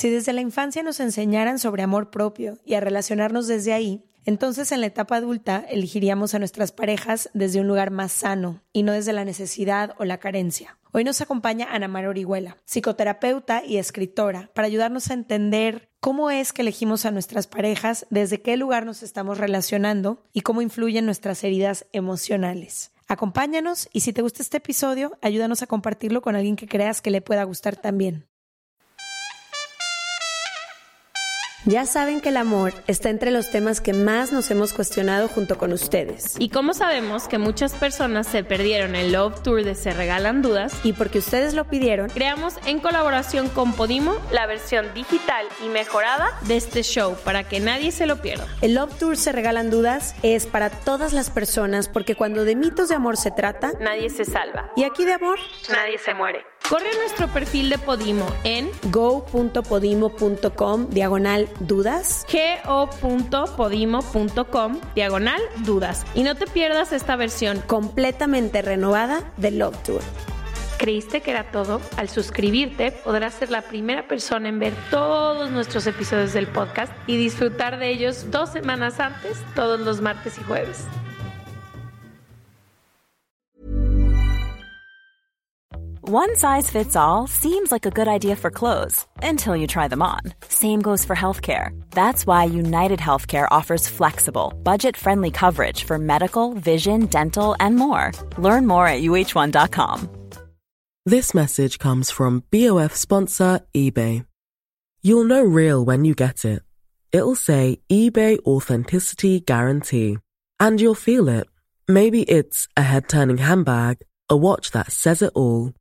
Si desde la infancia nos enseñaran sobre amor propio y a relacionarnos desde ahí, entonces en la etapa adulta elegiríamos a nuestras parejas desde un lugar más sano y no desde la necesidad o la carencia. Hoy nos acompaña Ana Mar Orihuela, psicoterapeuta y escritora, para ayudarnos a entender cómo es que elegimos a nuestras parejas, desde qué lugar nos estamos relacionando y cómo influyen nuestras heridas emocionales. Acompáñanos y si te gusta este episodio, ayúdanos a compartirlo con alguien que creas que le pueda gustar también. Ya saben que el amor está entre los temas que más nos hemos cuestionado junto con ustedes. Y como sabemos que muchas personas se perdieron el Love Tour de Se Regalan Dudas, Y porque ustedes lo pidieron, creamos en colaboración con Podimo la versión digital y mejorada de este show para que nadie se lo pierda. el Love Tour Se Regalan Dudas es para todas las personas porque cuando de mitos de amor se trata, Nadie se salva. y aquí de amor, Nadie se muere. Corre a nuestro perfil de Podimo en go.podimo.com diagonal dudas. go.podimo.com diagonal dudas. Y no te pierdas esta versión. completamente renovada del Love Tour. ¿Creíste que era todo? Al suscribirte podrás ser la primera persona en ver todos nuestros episodios del podcast y disfrutar de ellos dos semanas antes, todos los martes y jueves. One size fits all seems like a good idea for clothes until you try them on. Same goes for healthcare. That's why United Healthcare offers flexible, budget friendly coverage for medical, vision, dental, and more. Learn more at uh1.com. This message comes from BOF sponsor eBay. You'll know real when you get it. It'll say eBay Authenticity Guarantee. And you'll feel it. Maybe it's a head turning handbag, a watch that says it all,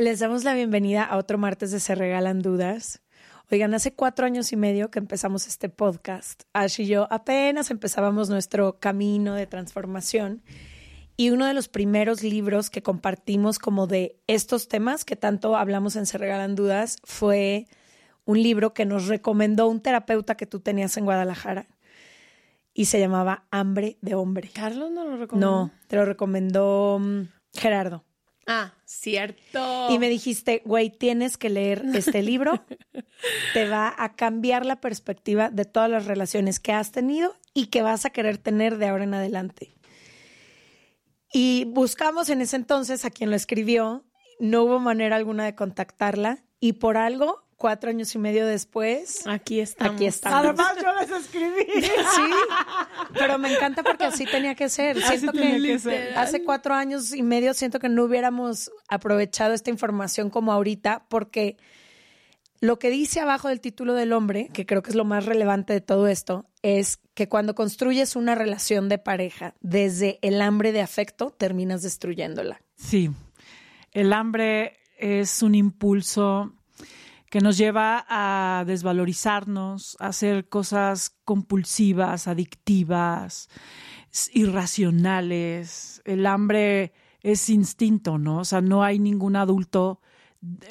Les damos la bienvenida a otro martes de Se Regalan Dudas. Oigan, hace cuatro años y medio que empezamos este podcast. Ash y yo apenas empezábamos nuestro camino de transformación. Y uno de los primeros libros que compartimos como de estos temas que tanto hablamos en Se Regalan Dudas fue un libro que nos recomendó un terapeuta que tú tenías en Guadalajara. Y se llamaba Hambre de Hombre. Carlos no lo recomiendo. No, te lo recomendó mm, Gerardo. Ah, cierto. Y me dijiste, güey, tienes que leer este libro. Te va a cambiar la perspectiva de todas las relaciones que has tenido y que vas a querer tener de ahora en adelante. Y buscamos en ese entonces a quien lo escribió. No hubo manera alguna de contactarla. Y por algo, cuatro años y medio después, Aquí estamos. aquí está. yo les escribí. Sí, pero me encanta porque así tenía que ser. Siento tenía que, que ser. hace cuatro años y medio siento que no hubiéramos aprovechado esta información como ahorita porque lo que dice abajo del título del hombre, que creo que es lo más relevante de todo esto, es que cuando construyes una relación de pareja desde el hambre de afecto, terminas destruyéndola. Sí, el hambre es un impulso que nos lleva a desvalorizarnos, a hacer cosas compulsivas, adictivas, irracionales. El hambre es instinto, ¿no? O sea, no hay ningún adulto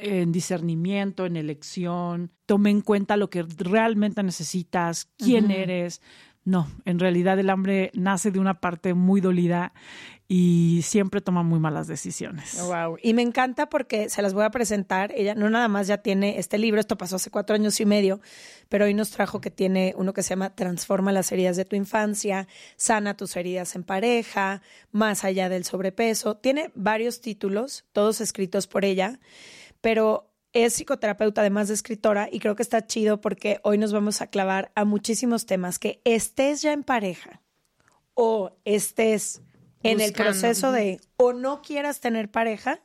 en discernimiento, en elección, tome en cuenta lo que realmente necesitas, quién eres. No, en realidad el hambre nace de una parte muy dolida y siempre toma muy malas decisiones. Wow. Y me encanta porque se las voy a presentar. Ella no nada más ya tiene este libro, esto pasó hace cuatro años y medio, pero hoy nos trajo que tiene uno que se llama Transforma las heridas de tu infancia, Sana tus heridas en pareja, Más allá del sobrepeso. Tiene varios títulos, todos escritos por ella, pero es psicoterapeuta, además de escritora, y creo que está chido porque hoy nos vamos a clavar a muchísimos temas. Que estés ya en pareja o estés en el proceso de o no quieras tener pareja,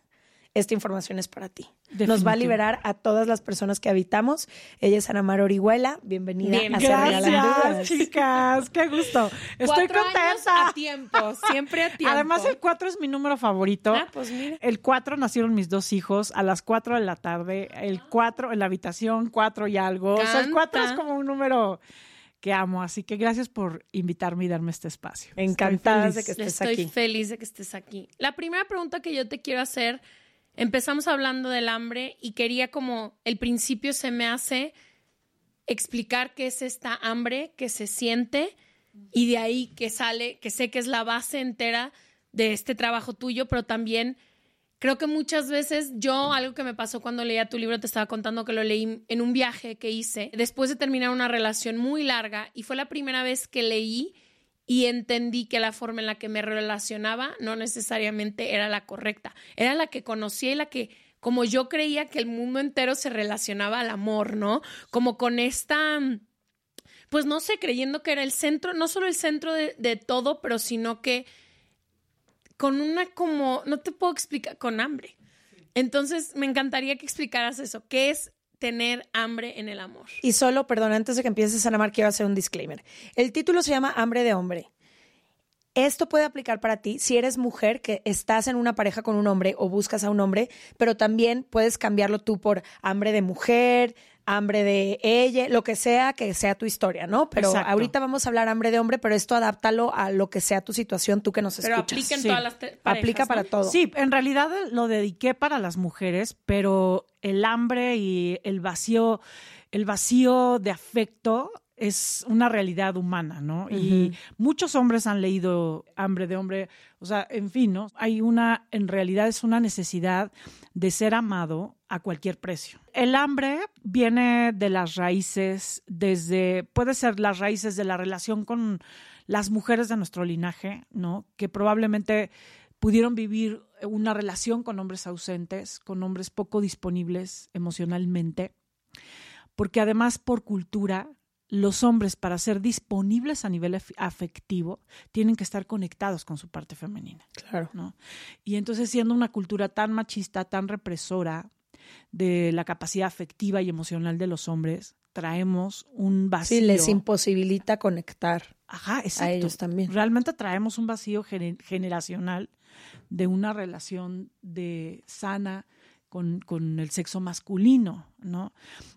esta información es para ti. Nos va a liberar a todas las personas que habitamos. Ella es Ana Mar Orihuela. Bienvenida Bien, a Gracias, chicas. Qué gusto. Estoy Cuatro años contenta. a tiempo, siempre a tiempo. Además, el 4 es mi número favorito. Ah, pues mira. El 4 nacieron mis dos hijos a las 4 de la tarde. El 4 en la habitación, 4 y algo. O sea, el 4 es como un número que amo. Así que gracias por invitarme y darme este espacio. Estoy Encantadas de que estés Estoy aquí. feliz de que estés aquí. La primera pregunta que yo te quiero hacer, empezamos hablando del hambre y quería como el principio se me hace explicar qué es esta hambre que se siente y de ahí que sale, que sé que es la base entera de este trabajo tuyo, pero también creo que muchas veces yo, algo que me pasó cuando leía tu libro, te estaba contando que lo leí en un viaje que hice después de terminar una relación muy larga y fue la primera vez que leí y entendí que la forma en la que me relacionaba no necesariamente era la correcta, era la que conocía y la que como yo creía que el mundo entero se relacionaba al amor, ¿no? Como con esta, pues no sé, creyendo que era el centro, no solo el centro de, de todo, pero sino que con una como, no te puedo explicar, con hambre. Entonces, me encantaría que explicaras eso, ¿qué es tener hambre en el amor? Y solo, perdón, antes de que empieces, Ana Mar, quiero hacer un disclaimer. El título se llama Hambre de Hombre. Esto puede aplicar para ti si eres mujer que estás en una pareja con un hombre o buscas a un hombre, pero también puedes cambiarlo tú por hambre de mujer, hambre de ella, lo que sea que sea tu historia, ¿no? Pero Exacto. ahorita vamos a hablar hambre de hombre, pero esto adáptalo a lo que sea tu situación, tú que nos Pero escuchas. aplica en Sí. todas las parejas, Aplica ¿no? para todo. Sí, en realidad lo dediqué para las mujeres, pero el hambre y el vacío, el vacío de afecto es una realidad humana, ¿no? Y muchos hombres han leído Hambre de hombre, o sea, en fin, ¿no? Hay una, en realidad es una necesidad de ser amado a cualquier precio. El hambre viene de las raíces, desde, puede ser las raíces de la relación con las mujeres de nuestro linaje, ¿no? Que probablemente pudieron vivir una relación con hombres ausentes, con hombres poco disponibles emocionalmente, porque además por cultura, los hombres para ser disponibles a nivel af- afectivo tienen que estar conectados con su parte femenina. Claro. ¿no? Y entonces siendo una cultura tan machista, tan represora de la capacidad afectiva y emocional de los hombres, traemos un vacío. Sí, les imposibilita conectar. Ajá, exacto. ellos también. Realmente traemos un vacío gener- generacional de una relación de sana con, con el sexo masculino, ¿no?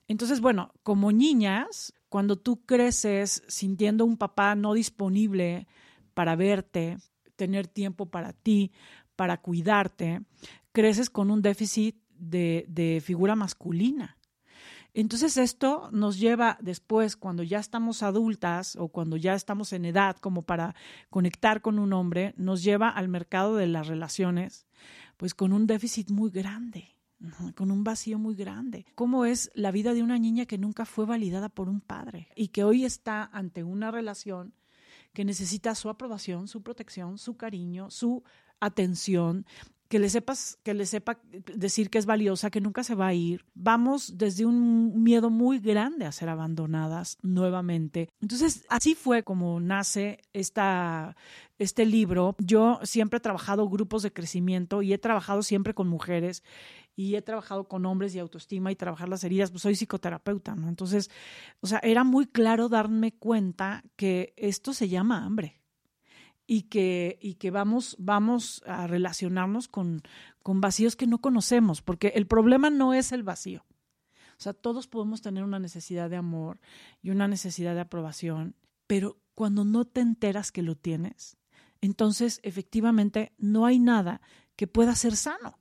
Entonces, bueno, como niñas, cuando tú creces sintiendo un papá no disponible para verte, tener tiempo para ti, para cuidarte, creces con un déficit de, de figura masculina. Entonces esto nos lleva después, cuando ya estamos adultas o cuando ya estamos en edad como para conectar con un hombre, nos lleva al mercado de las relaciones, pues con un déficit muy grande, con un vacío muy grande. ¿Cómo es la vida de una niña que nunca fue validada por un padre y que hoy está ante una relación que necesita su aprobación, su protección, su cariño, su atención, que le sepas, que le sepa decir que es valiosa, que nunca se va a ir. Vamos desde un miedo muy grande a ser abandonadas nuevamente. Entonces, así fue como nace esta, este libro. Yo siempre he trabajado grupos de crecimiento y he trabajado siempre con mujeres y he trabajado con hombres y autoestima y trabajar las heridas, pues soy psicoterapeuta, ¿no? Entonces, o sea, era muy claro darme cuenta que esto se llama hambre y que, y que vamos, vamos a relacionarnos con, con vacíos que no conocemos, porque el problema no es el vacío. O sea, todos podemos tener una necesidad de amor y una necesidad de aprobación, pero cuando no te enteras que lo tienes, entonces efectivamente no hay nada que pueda ser sano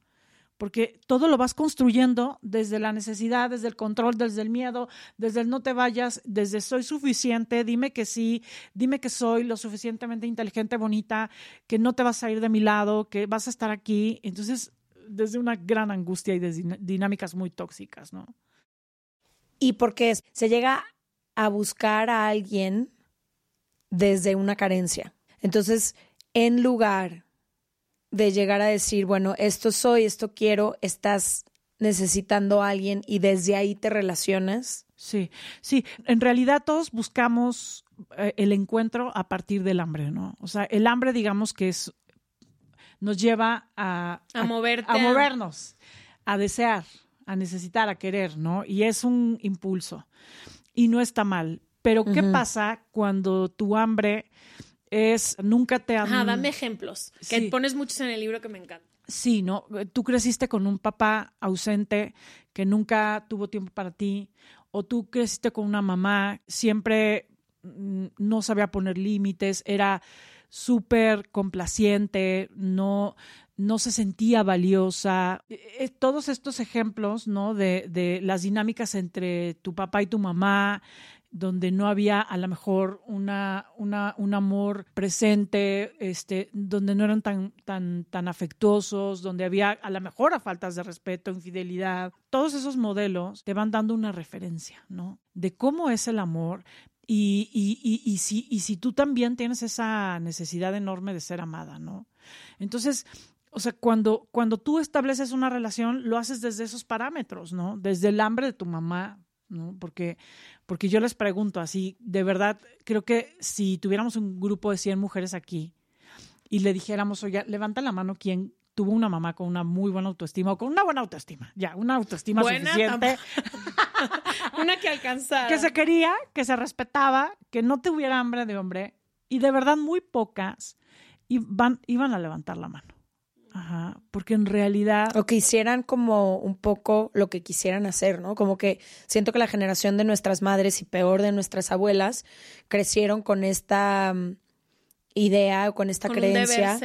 porque todo lo vas construyendo desde la necesidad, desde el control, desde el miedo, desde el no te vayas, desde soy suficiente, dime que sí, dime que soy lo suficientemente inteligente, bonita, que no te vas a ir de mi lado, que vas a estar aquí. Entonces, desde una gran angustia y desde dinámicas muy tóxicas, ¿no? Y porque se llega a buscar a alguien desde una carencia. Entonces, en lugar de llegar a decir, bueno, esto soy, esto quiero, estás necesitando a alguien y desde ahí te relacionas. Sí, sí, en realidad todos buscamos eh, el encuentro a partir del hambre, ¿no? O sea, el hambre digamos que es nos lleva a, a, moverte, a movernos, a desear, a necesitar, a querer, ¿no? Y es un impulso. Y no está mal. Pero ¿qué pasa cuando tu hambre es nunca te han... Ajá, dame ejemplos, que pones muchos en el libro que me encanta. Sí, ¿no? Tú creciste con un papá ausente que nunca tuvo tiempo para ti, o tú creciste con una mamá, siempre mm, no sabía poner límites, era súper complaciente, no, no se sentía valiosa. E, e, todos estos ejemplos, ¿no? De, de las dinámicas entre tu papá y tu mamá, donde no había a lo mejor una, una, un amor presente, este, donde no eran tan, tan, tan afectuosos, donde había a lo mejor a faltas de respeto, infidelidad. Todos esos modelos te van dando una referencia, ¿no? De cómo es el amor, y, y, y, si, y si tú también tienes esa necesidad enorme de ser amada, ¿no? Entonces, o sea, cuando, cuando tú estableces una relación, lo haces desde esos parámetros, ¿no? Desde el hambre de tu mamá, ¿no? Porque, porque yo les pregunto así, de verdad, creo que si tuviéramos un grupo de 100 mujeres aquí y le dijéramos, oye, levanta la mano quien tuvo una mamá con una muy buena autoestima o con una buena autoestima, ya, una autoestima suficiente. una que alcanzara. Que se quería, que se respetaba, que no tuviera hambre de hombre y de verdad muy pocas iban, iban a levantar la mano. Ajá, porque en realidad... O que hicieran como un poco lo que quisieran hacer, ¿no? Como que siento que la generación de nuestras madres y peor de nuestras abuelas crecieron con esta mm, idea o con esta creencia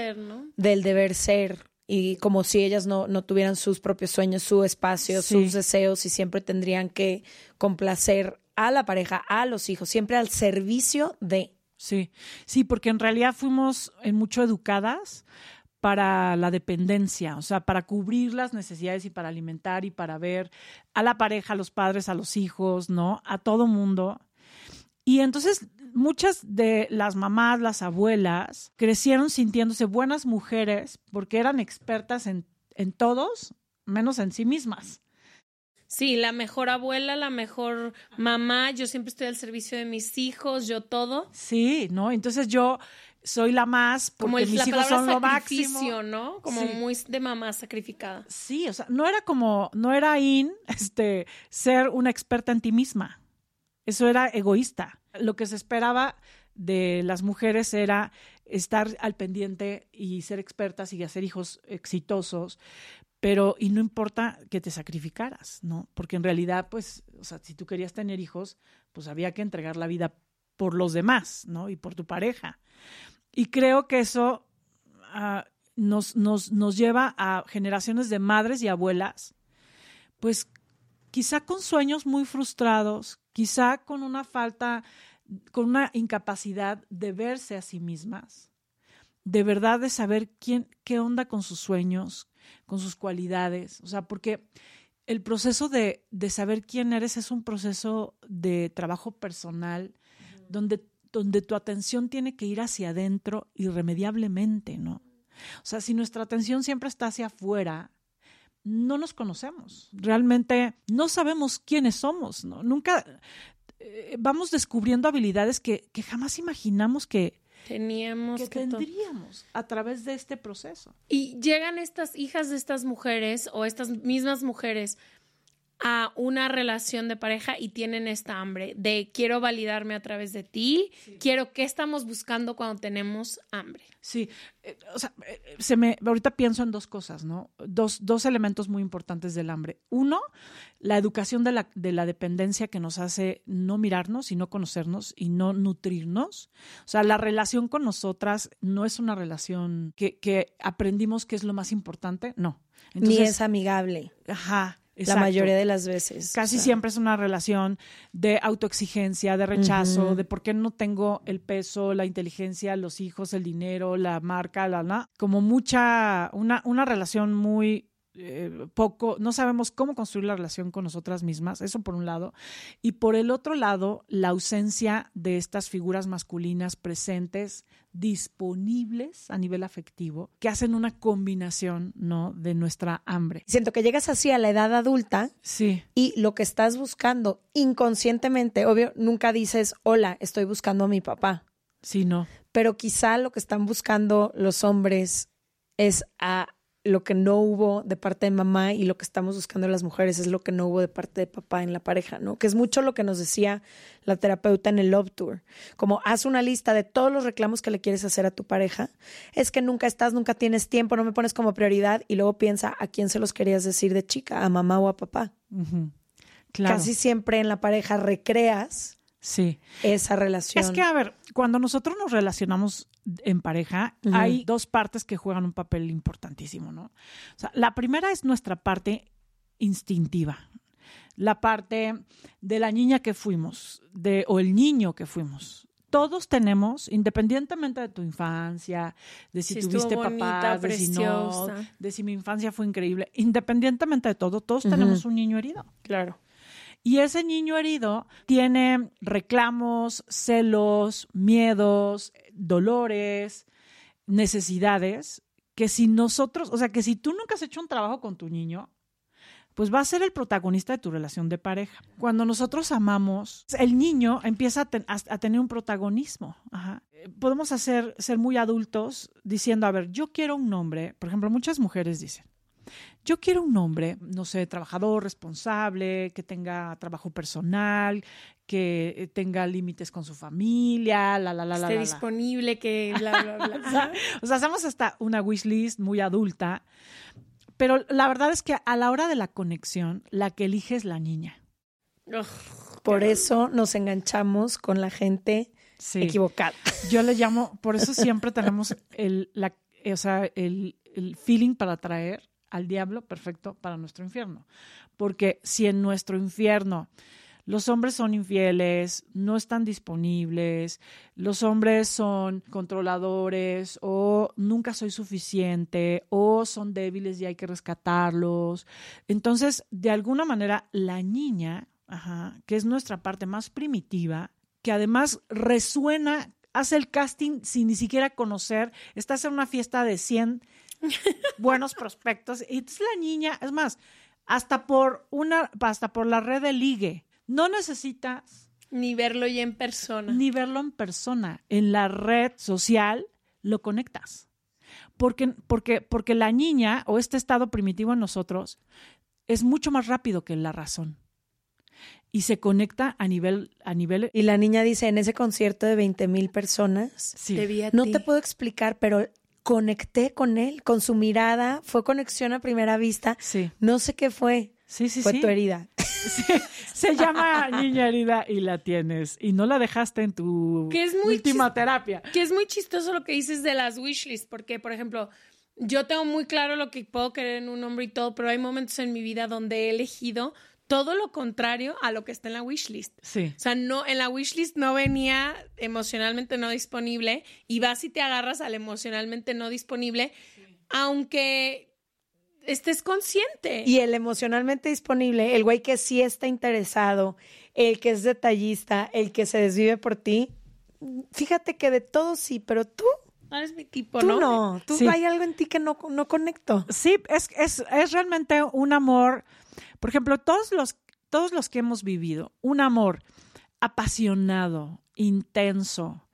del deber ser y como si ellas no, no tuvieran sus propios sueños, su espacio, sus deseos y siempre tendrían que complacer a la pareja, a los hijos, siempre al servicio de. Sí, sí, porque en realidad fuimos en mucho educadas para la dependencia, o sea, para cubrir las necesidades y para alimentar y para ver a la pareja, a los padres, a los hijos, ¿no? A todo mundo. Y entonces muchas de las mamás, las abuelas, crecieron sintiéndose buenas mujeres porque eran expertas en, en todos, menos en sí mismas. Sí, la mejor abuela, la mejor mamá, yo siempre estoy al servicio de mis hijos, yo todo. Sí, ¿no? Entonces yo soy la más porque Como mis hijos son lo máximo, ¿no? Como muy de mamá sacrificada. Sí, o sea, no era como, no era in, este, ser una experta en ti misma. Eso era egoísta. Lo que se esperaba de las mujeres era estar al pendiente y ser expertas y hacer hijos exitosos, pero y no importa que te sacrificaras, ¿no? Porque en realidad, pues, o sea, si tú querías tener hijos, pues había que entregar la vida por los demás, ¿no? Y por tu pareja. Y creo que eso ah, nos, nos, nos lleva a generaciones de madres y abuelas, pues quizá con sueños muy frustrados, quizá con una falta, con una incapacidad de verse a sí mismas, de verdad de saber quién, qué onda con sus sueños, con sus cualidades, o sea, porque el proceso de, de saber quién eres es un proceso de trabajo personal donde, donde tu atención tiene que ir hacia adentro irremediablemente, ¿no? O sea, si nuestra atención siempre está hacia afuera, no nos conocemos. Realmente no sabemos quiénes somos, ¿no? Nunca eh, vamos descubriendo habilidades que, que jamás imaginamos que, teníamos que, tendríamos a través de este proceso. Y llegan estas hijas de estas mujeres o estas mismas mujeres a una relación de pareja y tienen esta hambre de quiero validarme a través de ti, quiero qué estamos buscando cuando tenemos hambre. Sí, eh, o sea, eh, se me ahorita pienso en dos cosas, ¿no? Dos, dos elementos muy importantes del hambre. Uno, la educación de la, de la dependencia que nos hace no mirarnos y no conocernos y no nutrirnos. O sea, la relación con nosotras no es una relación que, que aprendimos que es lo más importante, no. Ni es amigable. Ajá. La mayoría de las veces. Casi siempre es una relación de autoexigencia, de rechazo, de por qué no tengo el peso, la inteligencia, los hijos, el dinero, la marca, la, la como mucha, una, una relación muy eh, poco, no sabemos cómo construir la relación con nosotras mismas, eso por un lado, y por el otro lado, la ausencia de estas figuras masculinas presentes, disponibles a nivel afectivo, que hacen una combinación, ¿no? De nuestra hambre. Siento que llegas así a la edad adulta Sí, y lo que estás buscando inconscientemente, obvio, nunca dices, hola, estoy buscando a mi papá, sí, no. pero quizá lo que están buscando los hombres es a lo que no hubo de parte de mamá y lo que estamos buscando las mujeres es lo que no hubo de parte de papá en la pareja, ¿no? Que es mucho lo que nos decía la terapeuta en el Love Tour, como haz una lista de todos los reclamos que le quieres hacer a tu pareja, es que nunca estás, nunca tienes tiempo, no me pones como prioridad y luego piensa a quién se los querías decir de chica, a mamá o a papá. Claro. Casi siempre en la pareja recreas Sí. esa relación. Es que, a ver, cuando nosotros nos relacionamos en pareja, hay dos partes que juegan un papel importantísimo, ¿no? O sea, la primera es nuestra parte instintiva, la parte de la niña que fuimos, de, o el niño que fuimos. Todos tenemos, independientemente de tu infancia, de si, tuviste papás, de si no, de si mi infancia fue increíble, independientemente de todo, todos tenemos un niño herido. claro. Y ese niño herido tiene reclamos, celos, miedos, dolores, necesidades, que si nosotros, o sea, que si tú nunca has hecho un trabajo con tu niño, pues va a ser el protagonista de tu relación de pareja. Cuando nosotros amamos, el niño empieza a, ten- a- a tener un protagonismo. Podemos hacer, ser muy adultos diciendo, a ver, yo quiero un hombre, por ejemplo, muchas mujeres dicen, yo quiero un hombre, no sé, trabajador, responsable, que tenga trabajo personal, que eh, tenga límites con su familia, la, la, la, la, esté la, la. disponible, que bla, bla, bla. O sea, hacemos hasta una wish list muy adulta, pero la verdad es que a la hora de la conexión, la que elige es la niña. Ugh. Por eso nos enganchamos con la gente Sí. equivocada. Yo le llamo, por eso siempre tenemos el, la, o sea, el, el feeling para atraer al diablo perfecto para nuestro infierno. Porque si en nuestro infierno los hombres son infieles, no están disponibles, los hombres son controladores o nunca soy suficiente o son débiles y hay que rescatarlos. Entonces, de alguna manera, la niña, que es nuestra parte más primitiva, que además resuena, hace el casting sin ni siquiera conocer, estás en una fiesta de 100 buenos prospectos y entonces la niña, es más, hasta por una, hasta por la red de ligue, no necesitas Ni verlo ya en persona. ni verlo en persona, en la red social lo conectas. Porque, porque, porque la niña o este estado primitivo en nosotros es mucho más rápido que la razón. Y se conecta a nivel, a nivel Y la niña dice, en ese concierto de 20 mil personas, sí. Te vi a no ti. te puedo explicar, pero conecté con él, con su mirada, fue conexión a primera vista. Sí, No sé qué fue, sí, sí. fue sí. tu herida. Sí, Se llama niña herida y la tienes. Y no la dejaste en tu Que es muy última terapia. Que es muy chistoso lo que dices de las wishlists, porque, por ejemplo, yo tengo muy claro lo que puedo querer en un hombre y todo, pero hay momentos en mi vida donde he elegido todo lo contrario a lo que está en la wishlist. Sí. O sea, no, en la wishlist no venía emocionalmente no disponible y vas y te agarras al emocionalmente no disponible, aunque estés consciente. Y el emocionalmente disponible, el güey que sí está interesado, el que es detallista, el que se desvive por ti, fíjate que de todo sí, pero tú, no eres mi tipo, tú ¿no? no, tú Sí. hay algo en ti que no, no conecto. Sí, es, es, es realmente un amor. Por ejemplo, todos los, todos los que hemos vivido, un amor apasionado, intenso,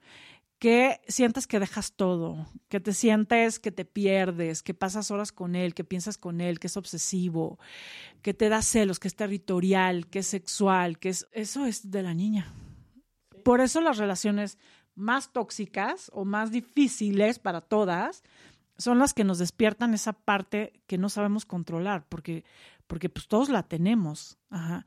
que sientes que dejas todo, que te sientes que te pierdes, que pasas horas con él, que piensas con él, que es obsesivo, que te da celos, que es territorial, que es sexual, que es eso es de la niña. Por eso las relaciones más tóxicas o más difíciles para todas son las que nos despiertan esa parte que no sabemos controlar, porque, porque pues todos la tenemos. Ajá.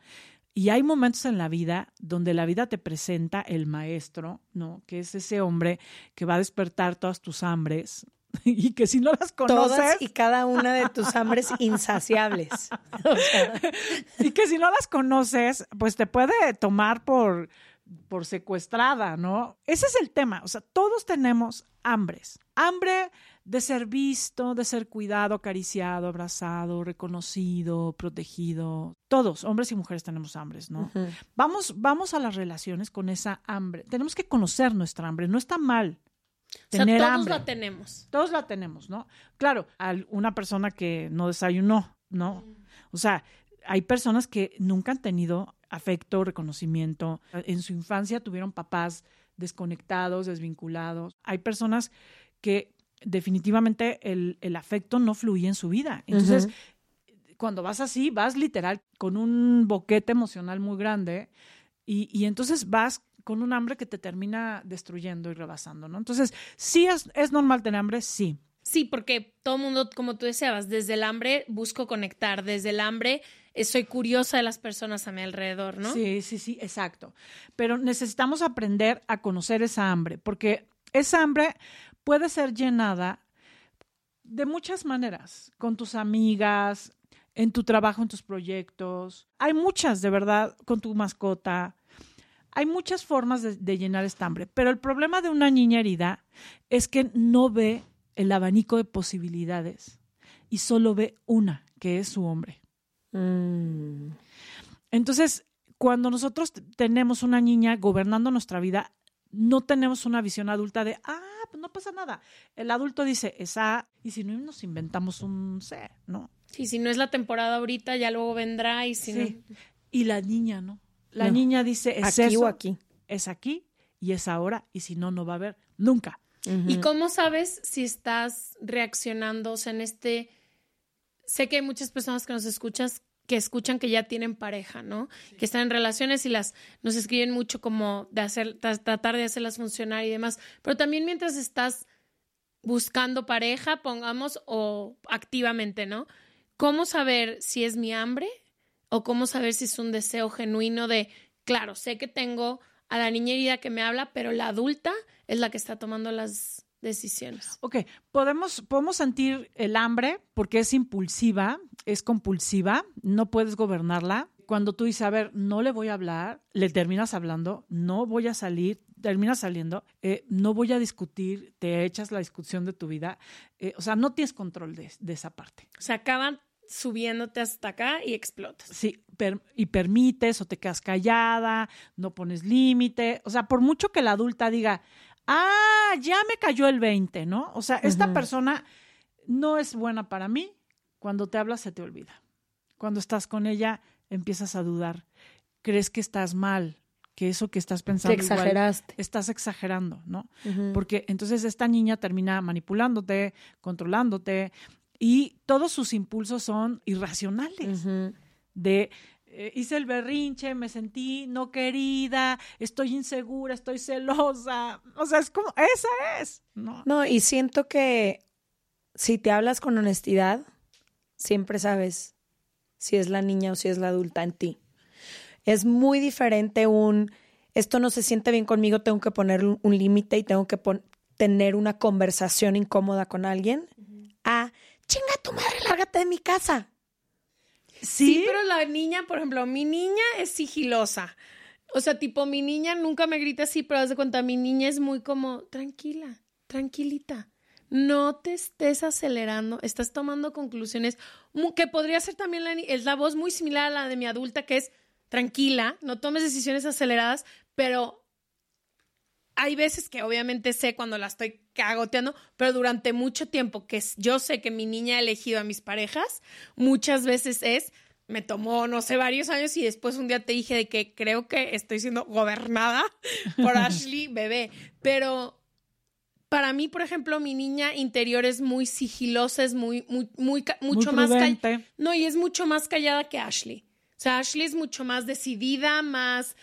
Y hay momentos en la vida donde la vida te presenta el maestro, ¿no? Que es ese hombre que va a despertar todas tus hambres y que si no las conoces Todas y cada una de tus hambres insaciables. O sea, y que si no las conoces, pues te puede tomar por por secuestrada, ¿no? Ese es el tema. O sea, todos tenemos hambres. Hambre de ser visto, de ser cuidado, acariciado, abrazado, reconocido, protegido. Todos, hombres y mujeres, tenemos hambres, ¿no? vamos, vamos a las relaciones con esa hambre. Tenemos que conocer nuestra hambre. No está mal. Tener o sea, todos hambre. la tenemos. Todos la tenemos, ¿no? Claro, al- una persona que no desayunó, ¿no? O sea, hay personas que nunca han tenido afecto, reconocimiento. En su infancia tuvieron papás desconectados, desvinculados. Hay personas que definitivamente el, el afecto no fluye en su vida. Entonces, cuando vas así, vas literal con un boquete emocional muy grande y, y entonces vas con un hambre que te termina destruyendo y rebasando, ¿no? Entonces, sí es, es normal tener hambre, sí. Sí, porque todo el mundo, como tú deseabas, desde el hambre busco conectar, desde el hambre eh, soy curiosa de las personas a mi alrededor, ¿no? Sí, sí, sí, exacto. Pero necesitamos aprender a conocer esa hambre, porque esa hambre puede ser llenada de muchas maneras, con tus amigas, en tu trabajo, en tus proyectos. Hay muchas, de verdad, con tu mascota. Hay muchas formas de, de llenar esta hambre, pero el problema de una niña herida es que no ve el abanico de posibilidades y solo ve una, que es su hombre. Mm. Entonces, cuando nosotros tenemos una niña gobernando nuestra vida, no tenemos una visión adulta de, ah, pues no pasa nada. El adulto dice, es A, y si no, nos inventamos un C, ¿no? Sí, si no es la temporada ahorita, ya luego vendrá y si Sí. no. Y la niña, ¿no? La No. niña dice, es Aquí eso, o aquí. es aquí y es ahora, y si no, no va a haber nunca. ¿Y cómo sabes si estás reaccionando? O sea, en este. Sé que hay muchas personas que nos escuchas que escuchan que ya tienen pareja, ¿no? Que están en relaciones y las nos escriben mucho como de hacer, tra- tratar de hacerlas funcionar y demás. Pero también mientras estás buscando pareja, pongamos, o activamente, ¿no? ¿Cómo saber si es mi hambre? ¿O cómo saber si es un deseo genuino de, claro, sé que tengo a la niña herida que me habla, pero la adulta es la que está tomando las decisiones? Ok, podemos, podemos sentir el hambre porque es impulsiva, es compulsiva, no puedes gobernarla. Cuando tú dices, a ver, no le voy a hablar, le terminas hablando, no voy a salir, terminas saliendo, eh, no voy a discutir, te echas la discusión de tu vida. eh, o sea, no tienes control de, de esa parte. O sea, acaban subiéndote hasta acá y explotas. Sí, per- y permites o te quedas callada, no pones límite. O sea, por mucho que la adulta diga, ah, ya me cayó el 20, ¿no? O sea, esta persona no es buena para mí. Cuando te habla se te olvida. Cuando estás con ella empiezas a dudar. Crees que estás mal, que eso que estás pensando igual exageraste. estás exagerando, ¿no? Porque entonces esta niña termina manipulándote, controlándote y todos sus impulsos son irracionales de eh, hice el berrinche, me sentí no querida, estoy insegura, estoy celosa. O sea, es como, esa es. No. No, y siento que si te hablas con honestidad, siempre sabes si es la niña o si es la adulta en ti. Es muy diferente un, esto no se siente bien conmigo, tengo que poner un límite y tengo que tener una conversación incómoda con alguien, a, chinga tu madre, lárgate de mi casa. Sí, pero la niña, por ejemplo, mi niña es sigilosa. O sea, tipo, mi niña nunca me grita así, pero haz de cuenta, mi niña es muy como, tranquila, tranquilita. No te estés acelerando, estás tomando conclusiones que podría ser también la, es la voz muy similar a la de mi adulta, que es tranquila, no tomes decisiones aceleradas, pero hay veces que obviamente sé cuando la estoy cagoteando, pero durante mucho tiempo que yo sé que mi niña ha elegido a mis parejas, muchas veces es, me tomó, no sé, varios años y después un día te dije de que creo que estoy siendo gobernada por Ashley bebé, pero para mí, por ejemplo, mi niña interior es muy sigilosa, es muy, muy, muy, mucho más callada. No, y es mucho más callada que Ashley. O sea, Ashley es mucho más decidida, más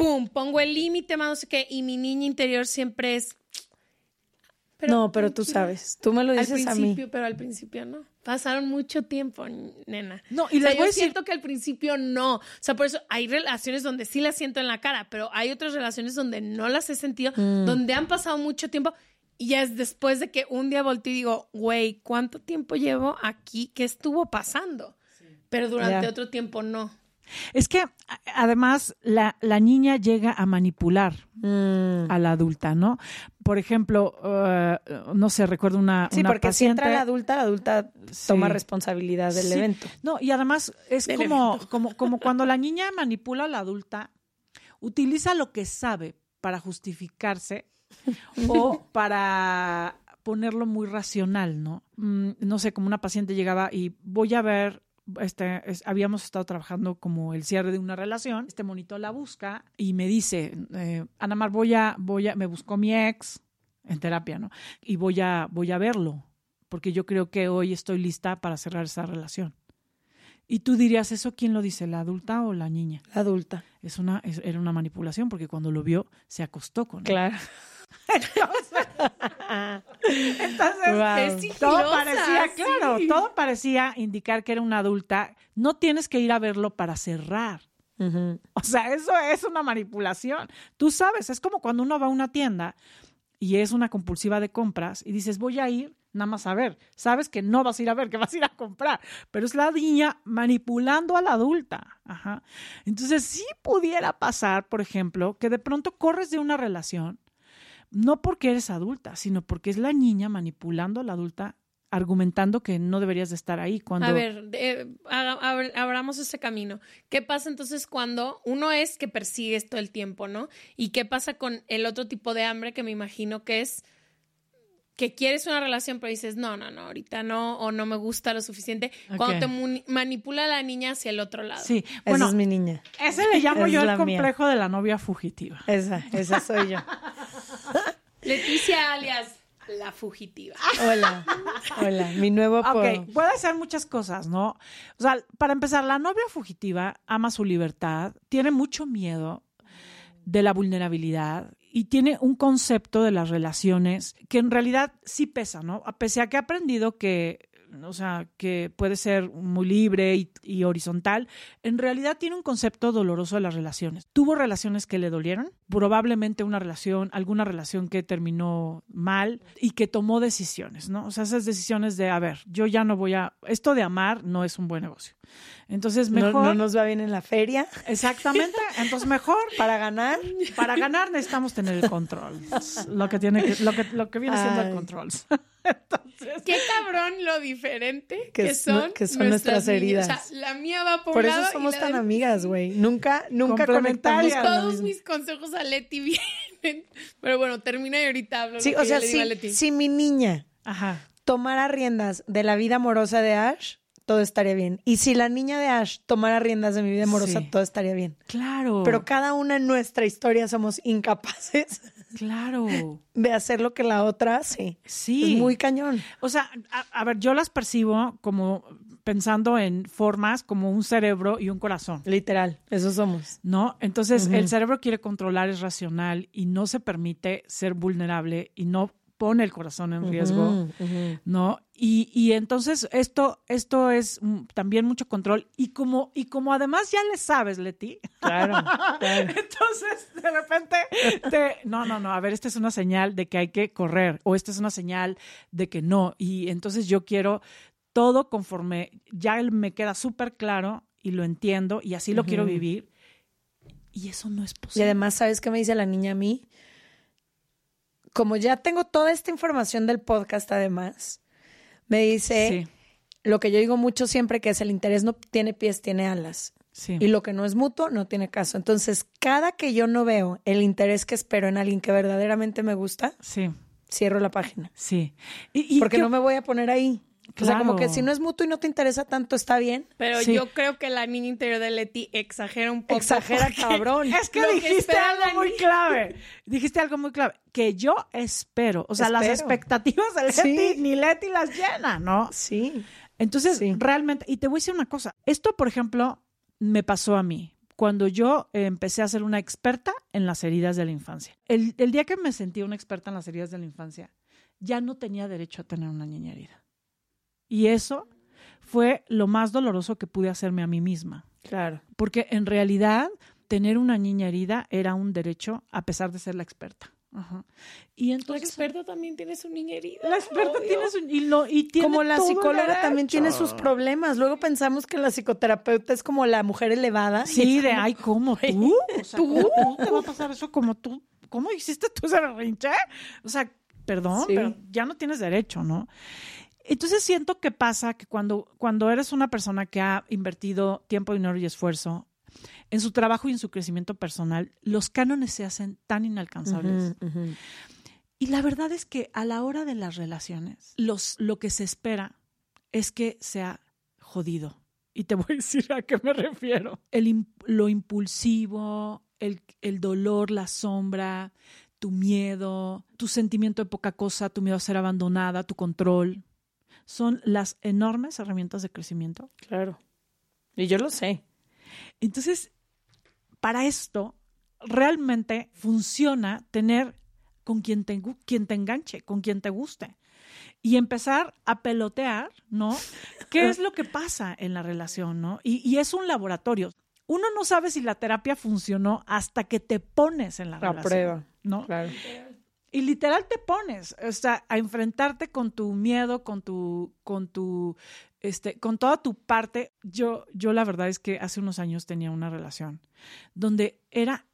pum, pongo el límite, más no sé qué, y mi niña interior siempre es. no, pero tú sabes, tú me lo Al dices a mí. principio, pero al principio no. Pasaron mucho tiempo, nena. No, y o sea, les voy yo a decir- siento que al principio no. O sea, por eso hay relaciones donde sí las siento en la cara, pero hay otras relaciones donde no las he sentido, Mm. donde han pasado mucho tiempo. Y ya es después de que un día volteé y digo, güey, ¿cuánto tiempo llevo aquí? ¿Qué estuvo pasando? Pero durante Ya. otro tiempo no. Es que además la, la niña llega a manipular Mm. a la adulta, ¿no? Por ejemplo, eh, no sé, recuerdo una, Sí, una porque paciente. si entra la adulta, la adulta toma responsabilidad del Sí. evento. No, y además es Del como, evento. como, como cuando la niña manipula a la adulta, utiliza lo que sabe para justificarse o para ponerlo muy racional, ¿no? Mm, no sé, como una paciente llegaba y voy a ver, este, es- habíamos estado trabajando como el cierre de una relación, este monito la busca y me dice, eh, Ana Mar, voy a, voy a, me buscó mi ex en terapia, ¿no? Y voy a, voy a verlo, porque yo creo que hoy estoy lista para cerrar esa relación. Y tú dirías, ¿eso quién lo dice, la adulta o la niña? La adulta. Es una, es- era una manipulación porque cuando lo vio se acostó con él. Claro. Entonces, Wow. Es todo parecía, sí. claro, todo parecía indicar que era una adulta. No tienes que ir a verlo para cerrar. O sea, eso es una manipulación. Tú sabes, es como cuando uno va a una tienda y es una compulsiva de compras y dices, voy a ir nada más a ver. Sabes que no vas a ir a ver, que vas a ir a comprar, pero es la niña manipulando a la adulta. Ajá. Entonces, sí pudiera pasar, por ejemplo, que de pronto corres de una relación, no porque eres adulta, sino porque es la niña manipulando a la adulta, argumentando que no deberías de estar ahí cuando... A ver, eh, abramos ese camino. ¿Qué pasa entonces cuando uno es que persigues todo el tiempo, ¿no? ¿Y qué pasa con el otro tipo de hambre que me imagino que es que quieres una relación pero dices, no, no, no, ahorita no, o no me gusta lo suficiente? Cuando te manipula la niña hacia el otro lado. Sí, Esa bueno, es mi niña. ese le llamo Esa yo el mía. complejo de la novia fugitiva. Esa, esa soy yo. Leticia alias la fugitiva. Hola. Hola. Mi nuevo apodo. Ok, puede ser muchas cosas, ¿no? O sea, para empezar, la novia fugitiva ama su libertad, tiene mucho miedo de la vulnerabilidad y tiene un concepto de las relaciones que en realidad sí pesa, ¿no? A Pese a que ha aprendido que, o sea, que puede ser muy libre y horizontal, en realidad tiene un concepto doloroso de las relaciones. Tuvo relaciones que le dolieron, probablemente una relación, alguna relación que terminó mal y que tomó decisiones, ¿no? O sea, esas decisiones de, a ver, yo ya no voy a, esto de amar no es un buen negocio. Entonces, No, mejor... no nos va bien en la feria. Exactamente, entonces mejor Para ganar. para ganar necesitamos tener el control. Lo que tiene que, lo que, lo que viene siendo el control. Qué cabrón lo diferente Que son, que son nuestras heridas. O sea, la mía va por, Por un eso lado y somos la tan de- amigas, güey. Nunca, nunca conectamos Todos mis consejos a Leti vienen. Pero bueno, termina y ahorita hablo. Sí, o sea, si, si mi niña Ajá. tomara riendas de la vida amorosa de Ash, todo estaría bien. Y si la niña de Ash tomara riendas de mi vida amorosa, Sí. todo estaría bien. Claro. Pero cada una en nuestra historia somos incapaces claro. de hacer lo que la otra hace. Sí. Es muy cañón. O sea, a, a ver, yo las percibo como pensando en formas como un cerebro y un corazón. Literal, eso somos. ¿No? Entonces, el cerebro quiere controlar, es racional y no se permite ser vulnerable y no pone el corazón en riesgo. ¿no? Y, y entonces esto, esto es también mucho control. Y como, y como además ya le sabes, Leti, Claro, claro. entonces de repente te, no, no, no, a ver, esta es una señal de que hay que correr o esta es una señal de que no. Y entonces yo quiero todo conforme ya me queda súper claro y lo entiendo y así lo quiero vivir. Y eso no es Y posible. además, ¿sabes qué me dice la niña a mí? Como ya tengo toda esta información del podcast, además, me dice sí, lo que yo digo mucho siempre, que es el interés no tiene pies, tiene alas. sí. Y lo que no es mutuo no tiene caso. Entonces, cada que yo no veo el interés que espero en alguien que verdaderamente me gusta, sí, cierro la página. sí. Y, y Porque qué- no me voy a poner ahí. O sea, como que si no es mutuo y no te interesa tanto, está bien. Pero Sí. yo creo que la niña interior de Leti exagera un poco. Exagera, cabrón. Es que Lo que dijiste la algo muy clave. Dijiste algo muy clave. Que yo espero. O sea, las expectativas de Leti, Sí. ni Leti las llena, ¿no? Sí. Entonces, Sí. realmente, y te voy a decir una cosa. Esto, por ejemplo, me pasó a mí cuando yo eh, empecé a ser una experta en las heridas de la infancia. El, el día que me sentí una experta en las heridas de la infancia, ya no tenía derecho a tener una niña herida. Y eso fue lo más doloroso que pude hacerme a mí misma. Claro. Porque en realidad tener una niña herida era un derecho a pesar de ser la experta. Y entonces, la experta también tiene su niña herida. La experta tiene su y, lo, y tiene Como la psicóloga también tiene sus problemas. Luego pensamos que la psicoterapeuta es como la mujer elevada. Sí, de ay, ¿cómo tú? ¿Tú? ¿Te va a pasar eso como tú? ¿Cómo hiciste tú ese rinche? O sea, perdón, pero ya no tienes derecho, ¿no? Entonces siento que pasa que cuando, cuando eres una persona que ha invertido tiempo, dinero y esfuerzo en su trabajo y en su crecimiento personal, los cánones se hacen tan inalcanzables. Y la verdad es que a la hora de las relaciones, los, lo que se espera es que sea jodido. Y te voy a decir a qué me refiero. El, lo impulsivo, el, el dolor, la sombra, tu miedo, tu sentimiento de poca cosa, tu miedo a ser abandonada, tu control, son las enormes herramientas de crecimiento. Claro. Y yo lo sé. Entonces, para esto, realmente funciona tener con quien te, quien te enganche, con quien te guste. Y empezar a pelotear, ¿no? ¿Qué es lo que pasa en la relación, ¿no? Y, y es un laboratorio. Uno no sabe si la terapia funcionó hasta que te pones en la, la relación. prueba. ¿No? Claro. Y literal te pones, o sea, a enfrentarte con tu miedo, con tu, con tu, este, con toda tu parte. Yo, yo la verdad es que hace unos años tenía una relación donde era,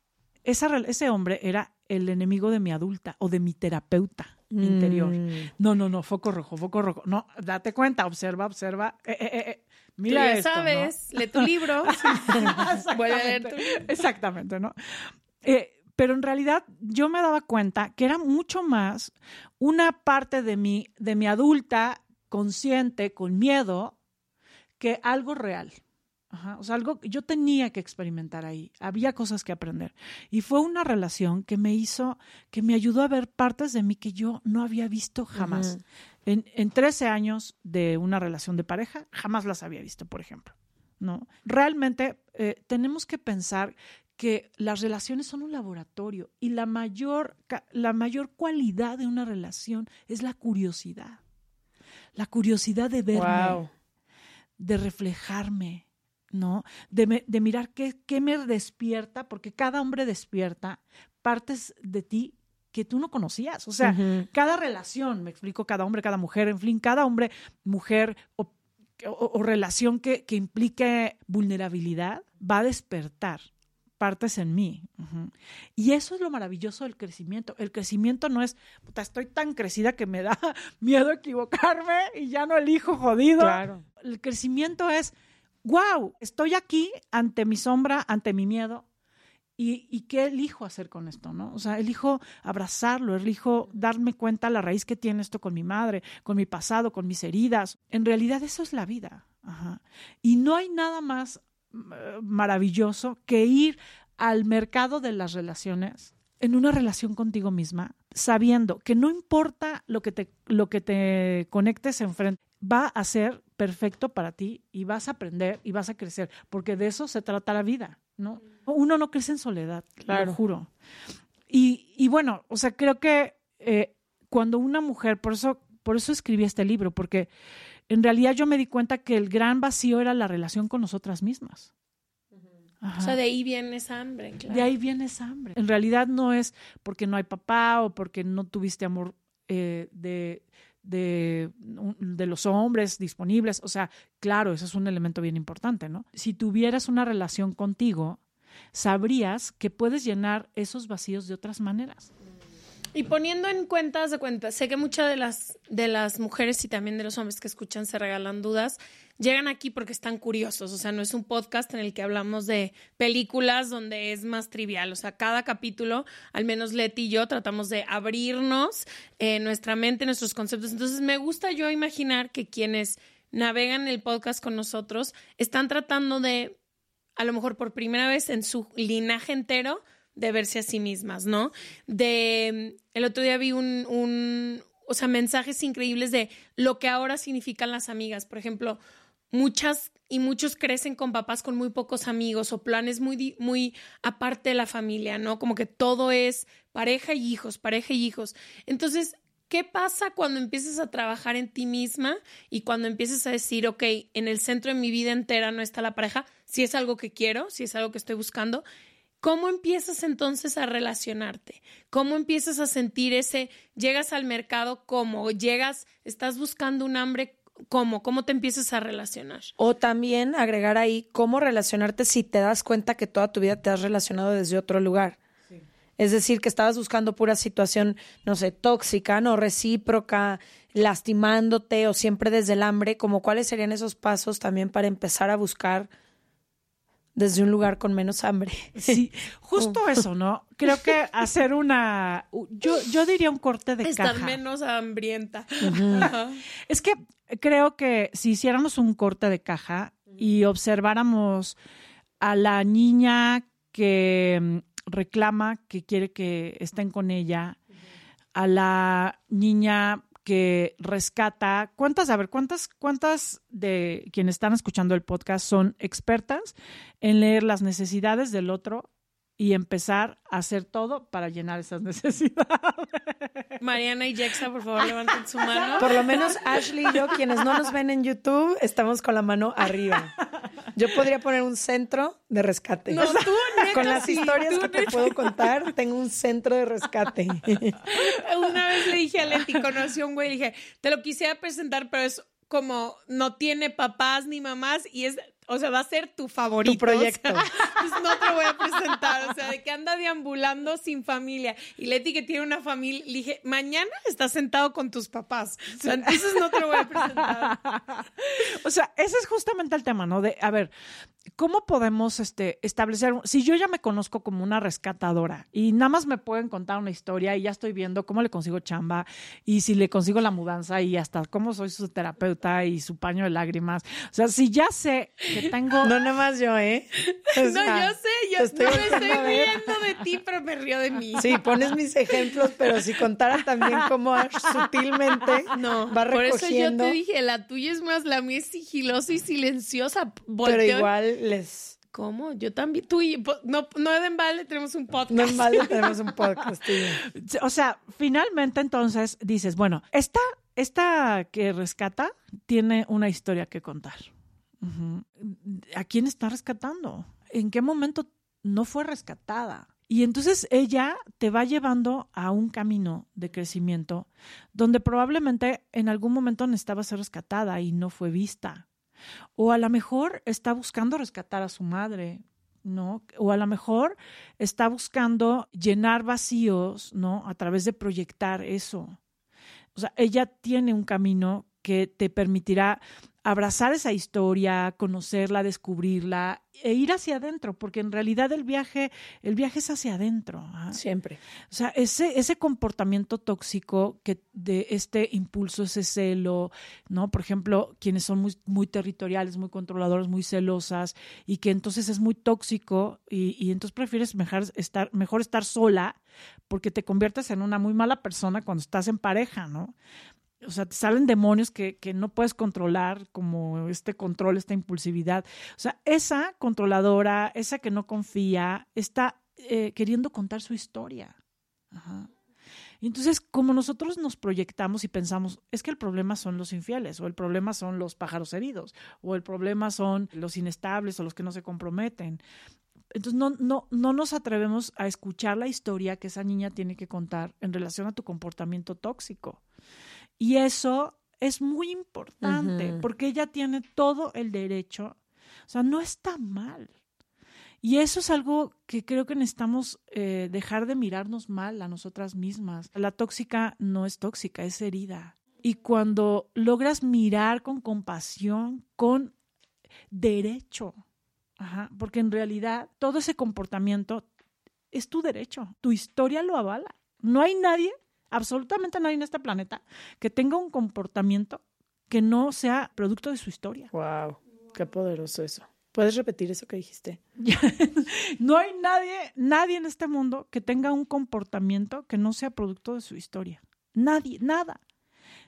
esa, ese hombre era el enemigo de mi adulta o de mi terapeuta interior. Mm. No, no, no, foco rojo, foco rojo. No, date cuenta, observa, observa. Eh, eh, eh, mira Tú ya sabes, lee tu libro. Vuelve a leer tu libro. Exactamente, ¿no? Eh, pero en realidad yo me daba cuenta que era mucho más una parte de mi, de mi adulta consciente, con miedo, que algo real. o sea, algo que yo tenía que experimentar ahí. Había cosas que aprender. Y fue una relación que me hizo, que me ayudó a ver partes de mí que yo no había visto jamás. en, en 13 años de una relación de pareja, jamás las había visto, por ejemplo. ¿no? Realmente eh, tenemos que pensar que las relaciones son un laboratorio y la mayor, la mayor cualidad de una relación es la curiosidad. La curiosidad de verme, de reflejarme, ¿no? De, de mirar qué, qué, me despierta, porque cada hombre despierta partes de ti que tú no conocías. O sea, cada relación, me explico, cada hombre, cada mujer, en fin, cada hombre, mujer o, o relación que, que implique vulnerabilidad va a despertar partes en mí. Y eso es lo maravilloso del crecimiento. El crecimiento no es, puta, estoy tan crecida que me da miedo equivocarme y ya no elijo jodido. Claro. El crecimiento es, wow, estoy aquí ante mi sombra, ante mi miedo. ¿Y, ¿Y qué elijo hacer con esto? ¿no? O sea, elijo abrazarlo, elijo darme cuenta la raíz que tiene esto con mi madre, con mi pasado, con mis heridas. En realidad eso es la vida. Y no hay nada más maravilloso que ir al mercado de las relaciones en una relación contigo misma, sabiendo que no importa lo que te, lo que te conectes enfrente, va a ser perfecto para ti y vas a aprender y vas a crecer, porque de eso se trata la vida, ¿no? Uno no crece en soledad, lo juro. Y, y, bueno, o sea, creo que eh, cuando una mujer, por eso, por eso escribí este libro, porque en realidad yo me di cuenta que el gran vacío era la relación con nosotras mismas. O sea, de ahí viene esa hambre. Claro. De ahí viene esa hambre. En realidad no es porque no hay papá o porque no tuviste amor eh, de, de, de, los hombres disponibles. O sea, claro, eso es un elemento bien importante, ¿no? Si tuvieras una relación contigo, sabrías que puedes llenar esos vacíos de otras maneras. Y poniendo en cuentas de cuentas, sé que muchas de las, de las mujeres y también de los hombres que escuchan se regalan dudas, llegan aquí porque están curiosos. O sea, no es un podcast en el que hablamos de películas donde es más trivial. O sea, cada capítulo, al menos Leti y yo, tratamos de abrirnos eh, nuestra mente, nuestros conceptos. Entonces, me gusta yo imaginar que quienes navegan el podcast con nosotros están tratando de, a lo mejor por primera vez en su linaje entero, de verse a sí mismas, ¿no? De el otro día vi un, un, o sea, mensajes increíbles de lo que ahora significan las amigas. Por ejemplo, muchas y muchos crecen con papás con muy pocos amigos o planes muy, muy aparte de la familia, ¿no? Como que todo es pareja y hijos, pareja y hijos. Entonces, ¿qué pasa cuando empiezas a trabajar en ti misma y cuando empiezas a decir, ok, en el centro de mi vida entera no está la pareja, si es algo que quiero, si es algo que estoy buscando, ¿Cómo empiezas entonces a relacionarte? ¿Cómo empiezas a sentir ese, llegas al mercado, cómo? Llegas, estás buscando un hambre, ¿cómo? ¿Cómo te empiezas a relacionar? O también agregar ahí cómo relacionarte si te das cuenta que toda tu vida te has relacionado desde otro lugar. Es decir, que estabas buscando pura situación, no sé, tóxica, no recíproca, lastimándote o siempre desde el hambre, como cuáles serían esos pasos también para empezar a buscar desde un lugar con menos hambre. Sí, justo eso, ¿no? Creo que hacer una, yo, yo diría un corte de Estar caja. menos hambrienta. Es que creo que si hiciéramos un corte de caja y observáramos a la niña que mm, reclama que quiere que estén con ella, a la niña que rescata, ¿cuántas, a ver, cuántas, cuántas de quienes están escuchando el podcast son expertas en leer las necesidades del otro y empezar a hacer todo para llenar esas necesidades? Mariana y Jexa, por favor, levanten su mano. Por lo menos Ashley y yo, quienes no nos ven en YouTube, estamos con la mano arriba. Yo podría poner un centro de rescate. No, tú, neta, con las sí, historias tú, que te puedo contar, tengo un centro de rescate. Una vez le dije a Leti, conocí a un güey, le dije, te lo quisiera presentar, pero es como no tiene papás ni mamás y es, o sea, va a ser tu favorito. Tu proyecto. o sea, pues no te voy a presentar, o sea, de que anda deambulando sin familia. Y Leti que tiene una familia, le dije, mañana estás sentado con tus papás. O sea, entonces no te lo voy a presentar. O sea, ese es justamente el tema, ¿no? De, a ver, ¿cómo podemos este, establecer, si yo ya me conozco como una rescatadora y nada más me pueden contar una historia y ya estoy viendo cómo le consigo chamba y si le consigo la mudanza y hasta cómo soy su terapeuta y su paño de lágrimas. O sea, si ya sé que tengo... No nada más yo, ¿eh? O No, yo sé, yo estoy no me estoy riendo de ti, pero me río de mí. Sí, pones mis ejemplos, pero si contara también cómo Ash sutilmente No, va por eso yo recogiendo, te dije, la tuya es más, la mía es sigilosa y silenciosa. pero Volteo- igual les... ¿Cómo? Yo también. Tú y no, no de embalde tenemos un podcast. No en balde tenemos un podcast. tú y yo. O sea, finalmente entonces dices, bueno, esta, esta que rescata tiene una historia que contar. ¿A quién está rescatando? ¿En qué momento no fue rescatada? Y entonces ella te va llevando a un camino de crecimiento donde probablemente en algún momento necesitaba ser rescatada y no fue vista. O a lo mejor está buscando rescatar a su madre, ¿no? O a lo mejor está buscando llenar vacíos, ¿no? A través de proyectar eso. O sea, ella tiene un camino que te permitirá abrazar esa historia, conocerla, descubrirla e ir hacia adentro, porque en realidad el viaje, el viaje es hacia adentro. Siempre. O sea, ese, ese comportamiento tóxico que de este impulso, ese celo, ¿no? Por ejemplo, quienes son muy, muy territoriales, muy controladores, muy celosas, y que entonces es muy tóxico, y, y entonces prefieres mejor estar, mejor estar sola, porque te conviertes en una muy mala persona cuando estás en pareja, ¿no? O sea, te salen demonios que, que no puedes controlar, como este control, esta impulsividad. O sea, esa controladora, esa que no confía, está eh, queriendo contar su historia. Ajá. Y entonces, como nosotros nos proyectamos y pensamos, es que el problema son los infieles, o el problema son los pájaros heridos, o el problema son los inestables o los que no se comprometen. Entonces, no, no, no nos atrevemos a escuchar la historia que esa niña tiene que contar en relación a tu comportamiento tóxico. Y eso es muy importante, porque ella tiene todo el derecho. O sea, no está mal. Y eso es algo que creo que necesitamos eh, dejar de mirarnos mal a nosotras mismas. La tóxica no es tóxica, es herida. Y cuando logras mirar con compasión, con derecho, ajá, porque en realidad todo ese comportamiento es tu derecho, tu historia lo avala. No hay nadie, absolutamente nadie en este planeta, que tenga un comportamiento que no sea producto de su historia. Wow, qué poderoso eso. ¿Puedes repetir eso que dijiste? no hay nadie, nadie en este mundo que tenga un comportamiento que no sea producto de su historia. Nadie, nada.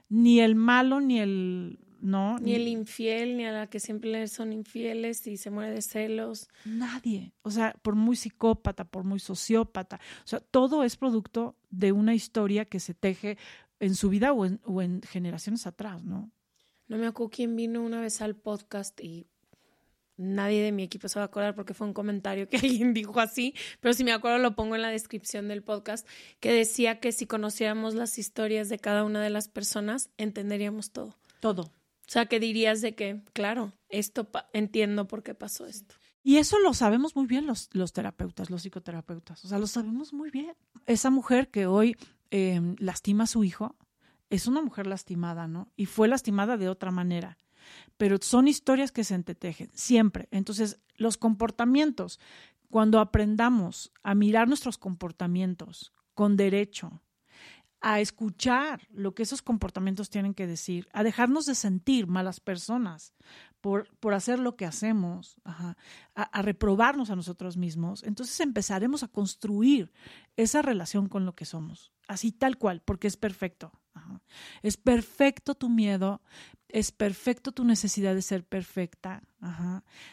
Ni el malo, ni el no, Ni el infiel, ni a la que siempre le son infieles y se muere de celos. nadie. O sea, por muy psicópata, por muy sociópata. O sea, todo es producto de una historia que se teje en su vida o en, o en generaciones atrás, ¿no? No me acuerdo quién vino una vez al podcast y nadie de mi equipo se va a acordar porque fue un comentario que alguien dijo así, pero si me acuerdo lo pongo en la descripción del podcast, que decía que si conociéramos las historias de cada una de las personas, entenderíamos todo. Todo. O sea, que dirías de que, claro, esto entiendo por qué pasó esto. Y eso lo sabemos muy bien los, los terapeutas, los psicoterapeutas. O sea, lo sabemos muy bien. Esa mujer que hoy em, lastima a su hijo es una mujer lastimada, ¿no? Y fue lastimada de otra manera pero son historias que se entretejen, siempre. Entonces, los comportamientos, cuando aprendamos a mirar nuestros comportamientos con derecho, a escuchar lo que esos comportamientos tienen que decir, a dejarnos de sentir malas personas por, por hacer lo que hacemos, a, a, reprobarnos a nosotros mismos, entonces empezaremos a construir esa relación con lo que somos, así tal cual, porque es perfecto. Es perfecto tu miedo, es perfecto tu necesidad de ser perfecta,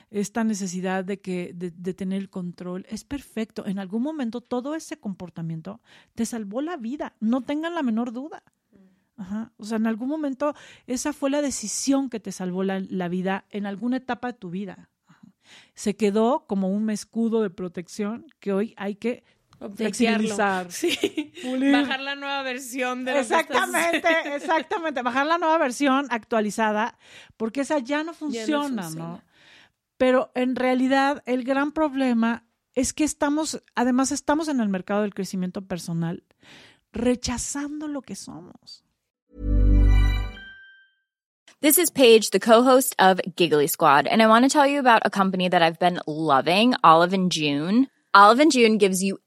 esta necesidad de, que, de, tener el control, es perfecto. En algún momento todo ese comportamiento te salvó la vida, no tengan la menor duda. O sea, en algún momento esa fue la decisión que te salvó la, la vida en alguna etapa de tu vida. Se quedó como un escudo de protección que hoy hay que flexibilizar. Sí. Bajar la nueva versión de Exactamente, exactamente. Bajar la nueva versión actualizada, porque esa ya no funciona, ¿no? Pero en realidad el gran problema es que estamos, además estamos en el mercado del crecimiento personal, rechazando lo que somos. This is Paige, the co-host of Giggly Squad, and I want to tell you about a company that I've been loving, Olive and June. Olive and June gives you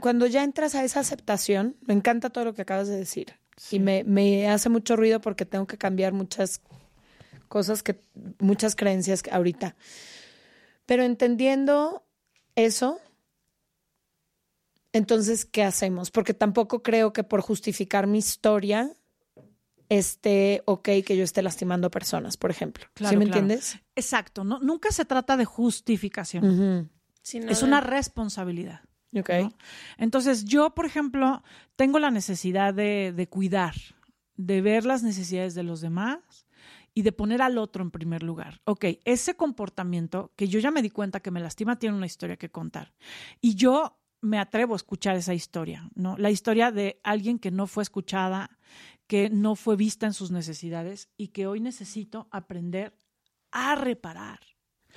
Cuando ya entras a esa aceptación, me encanta todo lo que acabas de decir. Y me, me hace mucho ruido porque tengo que cambiar muchas cosas que, muchas creencias ahorita. Pero entendiendo eso, Entonces, ¿qué hacemos? Porque tampoco creo que por justificar mi historia esté ok que yo esté lastimando personas, por ejemplo. Claro, ¿Sí me claro. entiendes? Exacto, no, nunca se trata de justificación. Sino es de- una responsabilidad. Ok. ¿no? Entonces, yo, por ejemplo, tengo la necesidad de, de cuidar, de ver las necesidades de los demás y de poner al otro en primer lugar. Ok, ese comportamiento que yo ya me di cuenta que me lastima tiene una historia que contar. Y yo me atrevo a escuchar esa historia, ¿no? La historia de alguien que no fue escuchada, que no fue vista en sus necesidades y que hoy necesito aprender a reparar.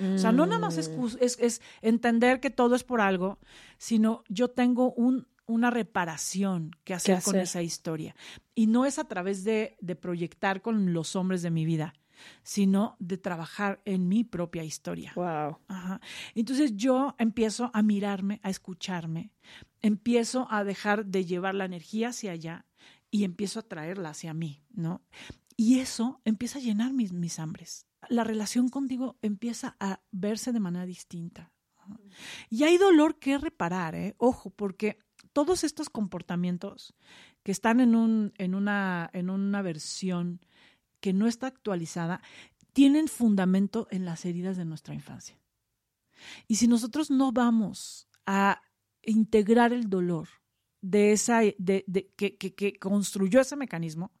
O sea, no nada más es, Mm. es, es entender que todo es por algo, sino yo tengo un, una reparación que hacer con esa historia. Y no es a través de, de proyectar con los hombres de mi vida, sino de trabajar en mi propia historia. Wow. Ajá. Entonces yo empiezo a mirarme, a escucharme, empiezo a dejar de llevar la energía hacia allá y empiezo a traerla hacia mí, ¿no? Y eso empieza a llenar mis, mis hambres. La relación contigo empieza a verse de manera distinta. Y hay dolor que reparar, ¿eh? Ojo, porque todos estos comportamientos que están en, un, en, una, en una versión que no está actualizada, tienen fundamento en las heridas de nuestra infancia. Y si nosotros no vamos a integrar el dolor de esa de, de- que, que- que construyó ese mecanismo,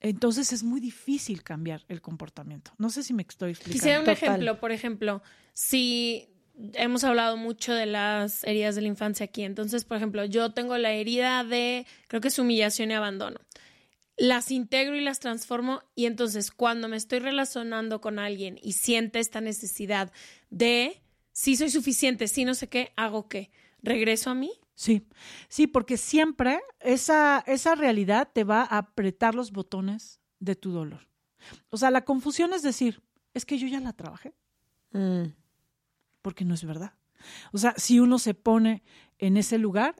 entonces es muy difícil cambiar el comportamiento. No sé si me estoy explicando. Quisiera un Total. ejemplo, por ejemplo, si hemos hablado mucho de las heridas de la infancia aquí, entonces, por ejemplo, yo tengo la herida de, creo que es humillación y abandono. Las integro y las transformo y entonces cuando me estoy relacionando con alguien y siente esta necesidad de, si soy suficiente, si no sé qué, hago qué, regreso a mí. Sí, sí, porque siempre esa, esa realidad te va a apretar los botones de tu dolor. O sea, la confusión es decir, es que yo ya la trabajé, Mm. porque no es verdad. O sea, si uno se pone en ese lugar,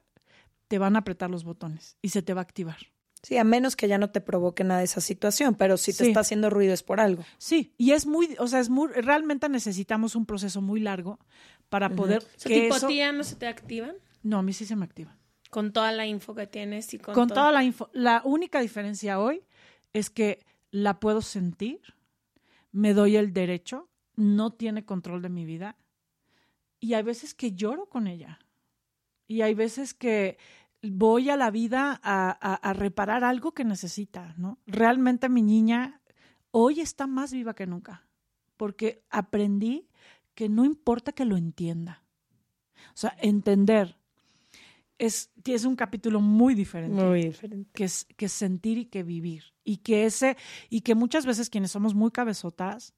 te van a apretar los botones y se te va a activar. Sí, a menos que ya no te provoque nada de esa situación, pero si te Sí. está haciendo ruido es por algo. Sí, y es muy, o sea, es muy, realmente necesitamos un proceso muy largo para poder sea, que tipo, eso- ¿a ti ya no se te activan? No, a mí sí se me activa. Con toda la info que tienes y con, Con todo. toda la info. La única diferencia hoy es que la puedo sentir, me doy el derecho, no tiene control de mi vida y hay veces que lloro con ella. Y hay veces que voy a la vida a, a- a reparar algo que necesita, ¿no? Realmente mi niña hoy está más viva que nunca, porque aprendí que no importa que lo entienda. O sea, entender es, es un capítulo muy diferente Muy diferente. que es, que es sentir y que vivir. Y que ese, y que muchas veces quienes somos muy cabezotas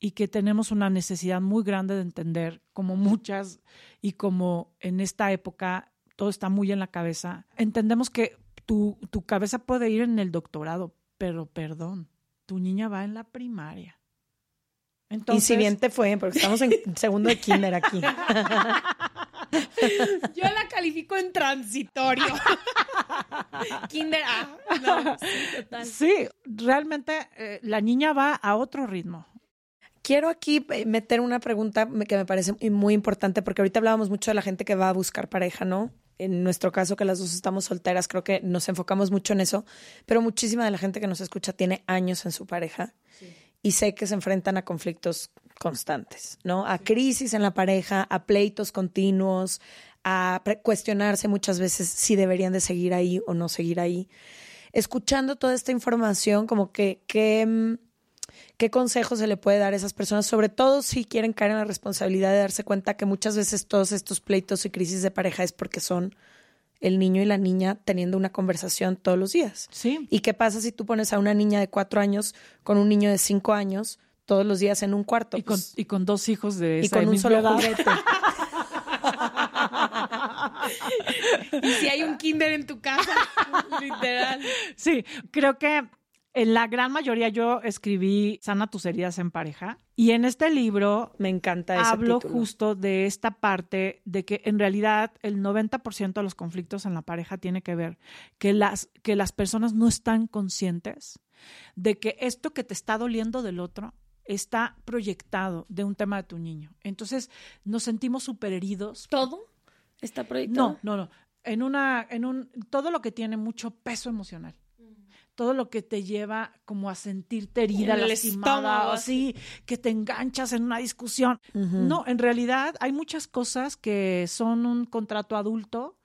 y que tenemos una necesidad muy grande de entender, como muchas, y como en esta época todo está muy en la cabeza, entendemos que tu, tu cabeza puede ir en el doctorado, pero perdón, tu niña va en la primaria. Entonces, y si bien te fue, porque estamos en segundo de kinder aquí. Yo la califico en transitorio. Kinder A. No, sí, total. Sí, realmente eh, la niña va a otro ritmo. Quiero aquí eh, meter una pregunta que me parece muy- muy importante, porque ahorita hablábamos mucho de la gente que va a buscar pareja, ¿no? En nuestro caso, que las dos estamos solteras, creo que nos enfocamos mucho en eso, pero muchísima de la gente que nos escucha tiene años en su pareja y sé que se enfrentan a conflictos constantes, ¿no? A crisis en la pareja, a pleitos continuos, a cuestionarse muchas veces si deberían de seguir ahí o no seguir ahí. Escuchando toda esta información, como que, que mm, ¿Qué consejo se le puede dar a esas personas? Sobre todo si quieren caer en la responsabilidad de darse cuenta que muchas veces todos estos pleitos y crisis de pareja es porque son el niño y la niña teniendo una conversación todos los días. Sí. ¿Y qué pasa si tú pones a una niña de cuatro años con un niño de cinco años todos los días en un cuarto? Y con, Pues, y con dos hijos de y esa con un misma solo edad. juguete. Y si hay un kinder en tu casa, literal. Sí, creo que en la gran mayoría yo escribí Sana tus heridas en pareja y en este libro Me encanta ese hablo título. justo de esta parte de que en realidad el 90% de los conflictos en la pareja tiene que ver que las, que las personas no están conscientes de que esto que te está doliendo del otro está proyectado de un tema de tu niño. Entonces nos sentimos súper heridos ¿Todo está proyectado? no, no, no. en una, en un, todo lo que tiene mucho peso emocional. Todo lo que te lleva como a sentirte herida, el lastimada, o así, que te enganchas en una discusión. No, en realidad hay muchas cosas que son un contrato adulto,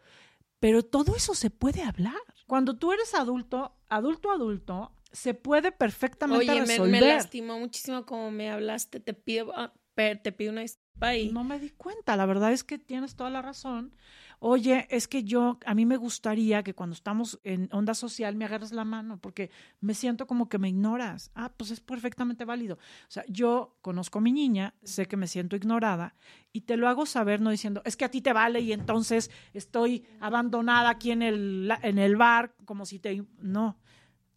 pero todo eso se puede hablar. Cuando tú eres adulto, adulto, adulto, se puede perfectamente Oye, me, resolver. me lastimó muchísimo como me hablaste. Te pido, ah, te pido una disculpa y No me di cuenta, la verdad es que tienes toda la razón. Oye, es que yo, a mí me gustaría que cuando estamos en onda social me agarres la mano, porque me siento como que me ignoras. Ah, pues es perfectamente válido. O sea, yo conozco a mi niña, sé que me siento ignorada y te lo hago saber no diciendo, es que a ti te vale y entonces estoy abandonada aquí en el, en el bar, como si te... No,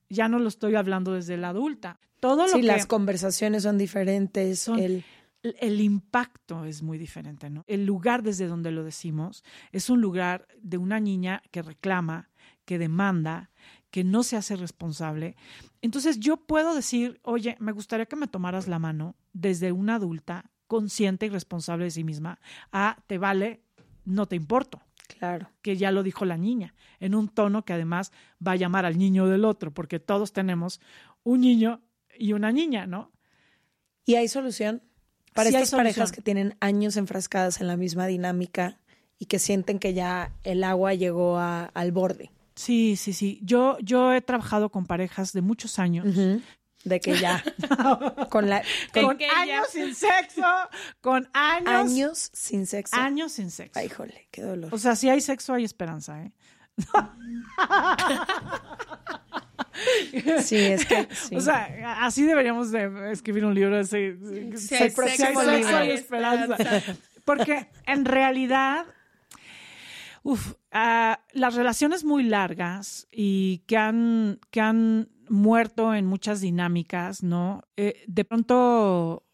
ya no lo estoy hablando desde la adulta. Todo lo Sí, que... las conversaciones son diferentes. Son- el- el- impacto es muy diferente, ¿no? El lugar desde donde lo decimos es un lugar de una niña que reclama, que demanda, que no se hace responsable. Entonces yo puedo decir, oye, me gustaría que me tomaras la mano desde una adulta consciente y responsable de sí misma a te vale, no te importo, claro. que ya lo dijo la niña, en un tono que además va a llamar al niño del otro, porque todos tenemos un niño y una niña, ¿no? ¿Y hay solución? Para Sí estas parejas que tienen años enfrascadas en la misma dinámica y que sienten que ya el agua llegó a- al borde. Sí, sí, sí. Yo, yo he trabajado con parejas de muchos años. De que ya. con la, Con que ya- años sin sexo, con años, años, años sin sexo. sin sexo. Ay, jole, qué dolor. O sea, si hay sexo, hay esperanza, ¿eh? sí, es que. sí. O sea, así deberíamos de escribir un libro. Así, Si hay sexo, sexo, libro. hay esperanza. Porque en realidad, uf, ah, las relaciones muy largas y que han, que han muerto en muchas dinámicas, ¿no? Eh, de pronto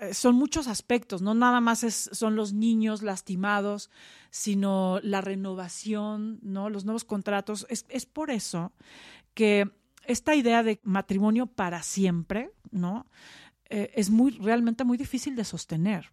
eh, son muchos aspectos, no nada más son los niños lastimados, sino la renovación, ¿no? Los nuevos contratos. Es, es por eso que esta idea de matrimonio para siempre, ¿no? Eh, es muy, realmente muy difícil de sostener.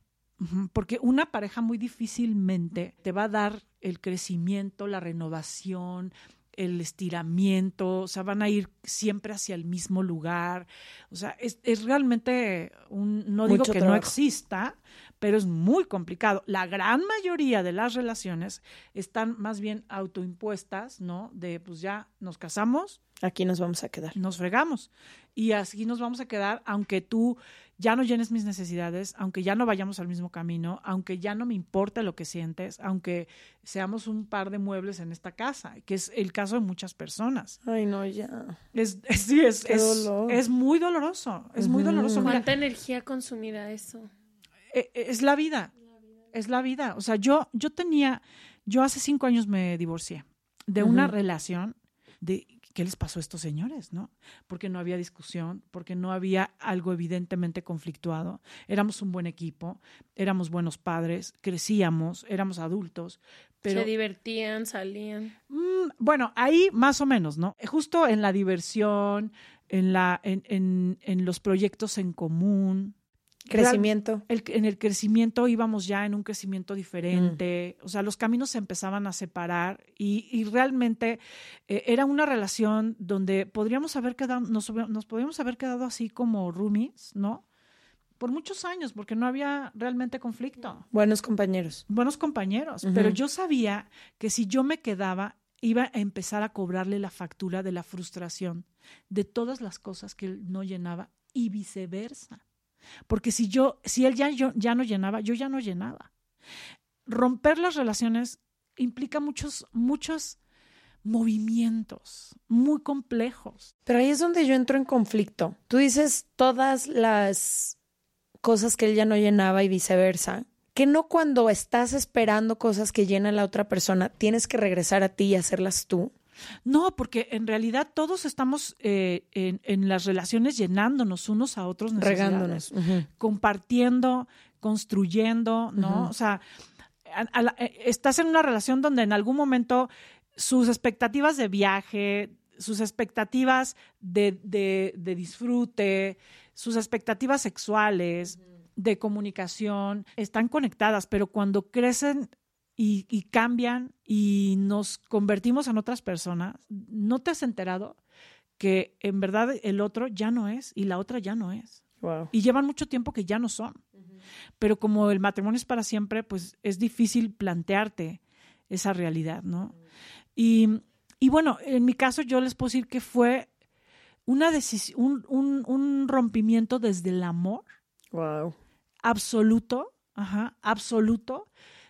Porque una pareja muy difícilmente te va a dar el crecimiento, la renovación, el estiramiento, o sea, van a ir siempre hacia el mismo lugar. O sea, es, es realmente un, no digo que no exista, pero es muy complicado. La gran mayoría de las relaciones están más bien autoimpuestas, ¿no? De pues ya nos casamos, Aquí nos vamos a quedar. nos fregamos. Y así nos vamos a quedar, aunque tú ya no llenes mis necesidades, aunque ya no vayamos al mismo camino, aunque ya no me importe lo que sientes, aunque seamos un par de muebles en esta casa, que es el caso de muchas personas. Ay, no, ya. Es, es- sí, es, Qué es, dolor. es muy doloroso, es muy doloroso. Mira, ¿Cuánta energía consumirá eso? eh, eh, es la vida, es la vida. O sea, yo, yo tenía, yo hace cinco años me divorcié de una relación de qué les pasó a estos señores, ¿no? Porque no había discusión, porque no había algo evidentemente conflictuado. Éramos un buen equipo, éramos buenos padres, crecíamos, éramos adultos, pero Se divertían, salían. Mm, bueno, ahí más o menos, ¿no? Justo en la diversión, en, la, en, en, en los proyectos en común. Crecimiento. El- en el crecimiento íbamos ya en un crecimiento diferente, o sea, los caminos se empezaban a separar y, y realmente eh, era una relación donde podríamos haber quedado, nos, nos podríamos haber quedado así como roomies, ¿no? Por muchos años, porque no había realmente conflicto Buenos compañeros. buenos compañeros, pero yo sabía que si yo me quedaba, iba a empezar a cobrarle la factura de la frustración de todas las cosas que él no llenaba y viceversa. Porque si yo, si él ya, yo, ya no llenaba, yo ya no llenaba. Romper las relaciones implica muchos, muchos movimientos muy complejos. Pero ahí es donde yo entro en conflicto. Tú dices todas las cosas que él ya no llenaba y viceversa. Que no cuando estás esperando cosas que llena la otra persona, tienes que regresar a ti y hacerlas tú. No, porque en realidad todos estamos eh, en, en las relaciones llenándonos unos a otros. Regándonos. Compartiendo, construyendo, ¿no? O sea, a- a la- eh, estás en una relación donde en algún momento sus expectativas de viaje, sus expectativas de, de- de disfrute, sus expectativas sexuales, de comunicación, están conectadas, pero cuando crecen y, y cambian y nos convertimos en otras personas, ¿no te has enterado que en verdad el otro ya no es y la otra ya no es? Wow. Y llevan mucho tiempo que ya no son. Pero como el matrimonio es para siempre, pues es difícil plantearte esa realidad, ¿no? Y, y bueno, en mi caso yo les puedo decir que fue una decisión, un, un, un rompimiento desde el amor Wow. absoluto, ajá, absoluto,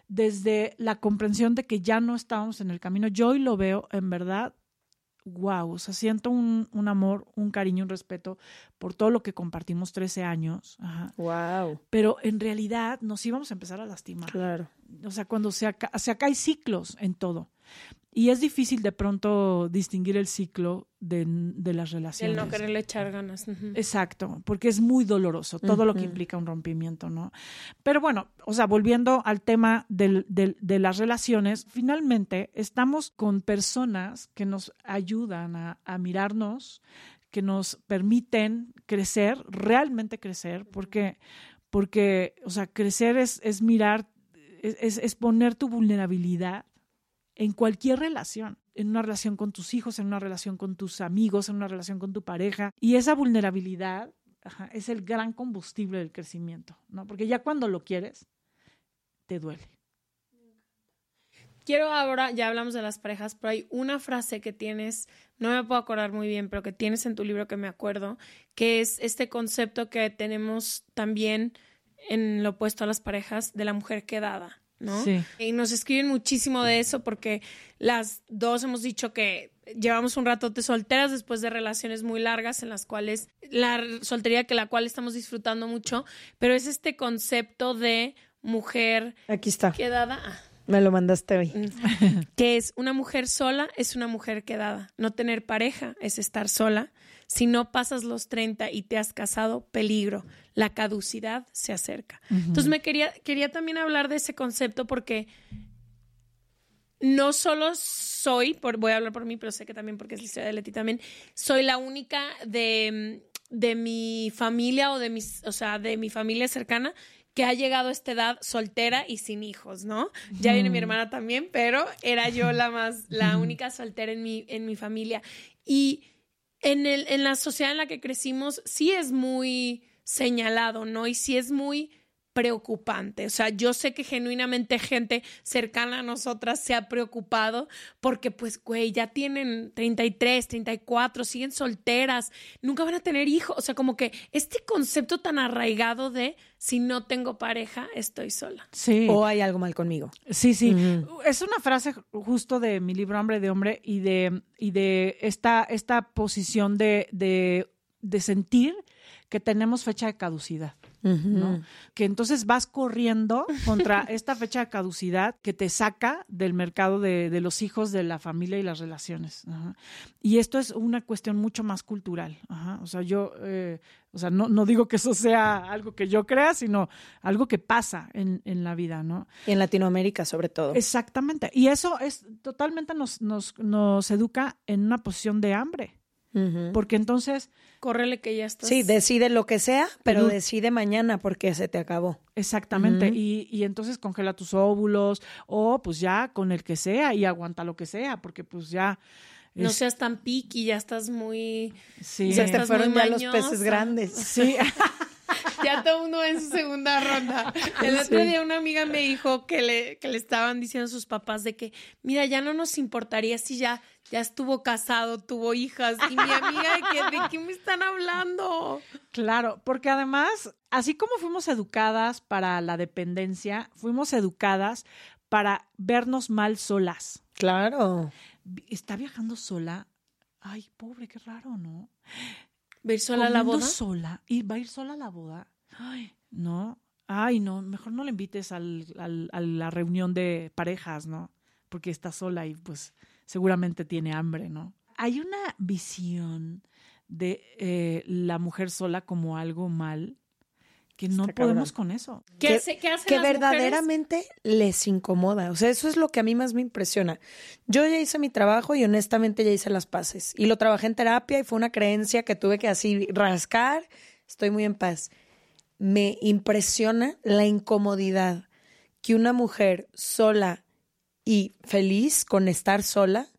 desde la comprensión de que ya no estábamos en el camino. Yo hoy lo veo, en verdad, wow, o sea, siento un, un amor, un cariño, un respeto por todo lo que compartimos 13 años, ajá. Wow. pero en realidad nos íbamos a empezar a lastimar. Claro. O sea, cuando se acá, se acá hay ciclos en todo. Y es difícil de pronto distinguir el ciclo de, de las El relaciones. no quererle echar ganas. Exacto, porque es muy doloroso todo lo que implica un rompimiento, ¿no? Pero bueno, o sea, volviendo al tema del- del- de las relaciones, finalmente estamos con personas que nos ayudan a, a mirarnos, que nos permiten crecer, realmente crecer, porque, porque o sea, crecer es, es mirar, es, es- es poner tu vulnerabilidad en cualquier relación, en una relación con tus hijos, en una relación con tus amigos, en una relación con tu pareja. Y esa vulnerabilidad es el gran combustible del crecimiento, ¿no? Porque ya cuando lo quieres, te duele. Quiero ahora, ya hablamos de las parejas, pero hay una frase que tienes, no me puedo acordar muy bien, pero que tienes en tu libro que me acuerdo, que es este concepto que tenemos también en lo opuesto a las parejas de la mujer quedada, ¿no? Sí. Y nos escriben muchísimo de eso porque las dos hemos dicho que llevamos un ratote solteras después de relaciones muy largas en las cuales la soltería que la cual estamos disfrutando mucho, pero es este concepto de mujer Aquí está. quedada. Me lo mandaste hoy. que es una mujer sola, es una mujer quedada. No tener pareja es estar sola. Si no pasas los 30 y te has casado, peligro. La caducidad se acerca. Entonces me quería, quería también hablar de ese concepto porque no solo soy, por, voy a hablar por mí, pero sé que también porque es la historia de Leti también, soy la única de, de mi familia o de mis, o sea, de mi familia cercana que ha llegado a esta edad soltera y sin hijos, ¿no? Ya viene mi hermana también, pero era yo la más, la única soltera en mi, en mi familia. Y en, el, en la sociedad en la que crecimos, sí es muy señalado, ¿no? Y sí es muy preocupante. O sea, yo sé que genuinamente gente cercana a nosotras se ha preocupado porque, pues, güey, ya tienen 33, 34, siguen solteras, nunca van a tener hijos. O sea, como que este concepto tan arraigado de si no tengo pareja, estoy sola. Sí. O hay algo mal conmigo. Sí, sí. Es una frase justo de mi libro Hambre de Hombre y de, y de esta, esta posición de, de, de sentir que tenemos fecha de caducidad. ¿No? Que entonces vas corriendo contra esta fecha de caducidad que te saca del mercado de, de los hijos, de la familia y las relaciones. Ajá. Y esto es una cuestión mucho más cultural. Ajá. O sea, yo, eh, o sea, no, no digo que eso sea algo que yo crea, sino algo que pasa en, en la vida, ¿no? Y en Latinoamérica, sobre todo. Exactamente. Y eso es totalmente nos, nos, nos educa en una posición de hambre. Porque entonces, Córrele que ya estás. Sí, decide lo que sea, pero Pero- decide mañana porque se te acabó. exactamente, y, y entonces congela tus óvulos, o pues ya con el que sea y aguanta lo que sea, porque pues ya. No seas tan piqui, ya estás muy. Sí, Se Ya te estás fueron muy ya los peces grandes. sí. Ya todo mundo en su segunda ronda. El otro día una amiga me dijo que le, que le estaban diciendo a sus papás de que, mira, ya no nos importaría si ya, ya estuvo casado, tuvo hijas. Y mi amiga, de que, ¿de qué me están hablando? Claro, porque además, así como fuimos educadas para la dependencia, fuimos educadas para vernos mal solas. Claro. ¿Está viajando sola? Ay, pobre, qué raro, ¿no? ¿Ver sola a la boda? sola. ¿Y va a ir sola a la boda? Ay, no. Ay, no, mejor no le invites al, al- a la reunión de parejas, ¿no? Porque está sola y pues seguramente tiene hambre, ¿no? Hay una visión de eh, la mujer sola como algo mal que no Está podemos cabrón. con eso. ¿Qué, que, hace- qué hacen que las mujeres? verdaderamente les incomoda. O sea, eso es lo que a mí más me impresiona. Yo ya hice mi trabajo y honestamente ya hice las paces. Y lo trabajé en terapia y fue una creencia que tuve que así rascar. Estoy muy en paz. Me impresiona la incomodidad que una mujer sola y feliz con estar sola,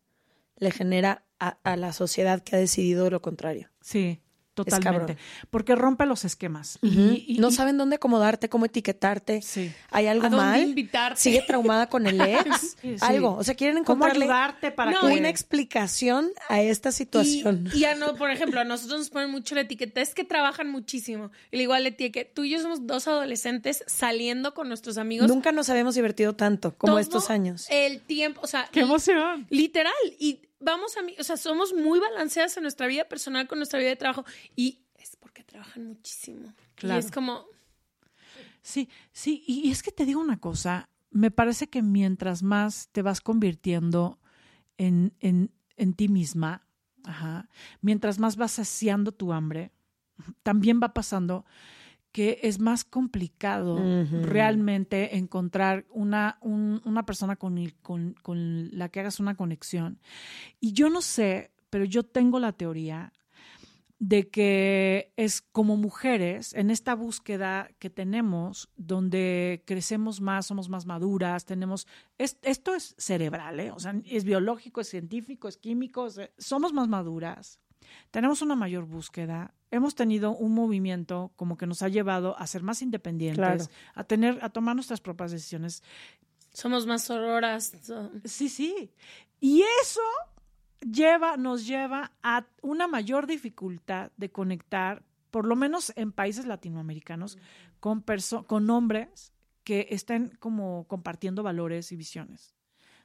le genera a, a la sociedad que ha decidido lo contrario. Sí. Totalmente. Porque rompe los esquemas. Y- no y- saben dónde acomodarte, cómo etiquetarte. Sí. ¿Hay algo ¿A dónde mal? invitarte? ¿Sigue traumada con el ex? Sí, sí. Algo. O sea, quieren ¿Cómo encontrarle ayudarte para No, que... una explicación a esta situación. Y, y a no, por ejemplo, a nosotros nos ponen mucho la etiqueta, es que trabajan muchísimo. Y le igual Leti, que tú y yo somos dos adolescentes saliendo con nuestros amigos. Nunca nos habíamos divertido tanto como todo estos años. El tiempo, o sea, ¡Qué emoción! literal. Y vamos a mí, o sea, somos muy balanceadas en nuestra vida personal con nuestra vida de trabajo. Y es porque trabajan muchísimo. Claro. Y es como, Sí, sí, y y es que te digo una cosa, me parece que mientras más te vas convirtiendo en, en, en ti misma, ajá, mientras más vas saciando tu hambre, también va pasando que es más complicado realmente encontrar una, un- una persona con, el- con, con la que hagas una conexión. Y yo no sé, pero yo tengo la teoría de que es como mujeres, en esta búsqueda que tenemos, donde crecemos más, somos más maduras, tenemos, es- esto es cerebral, ¿eh? o sea, es biológico, es científico, es químico, es- somos más maduras, tenemos una mayor búsqueda, hemos tenido un movimiento como que nos ha llevado a ser más independientes, Claro. a tener, a tomar nuestras propias decisiones. somos más sororas. so- Sí, sí. Y eso lleva, nos lleva a una mayor dificultad de conectar, por lo menos en países latinoamericanos, con, perso- con hombres que estén como compartiendo valores y visiones.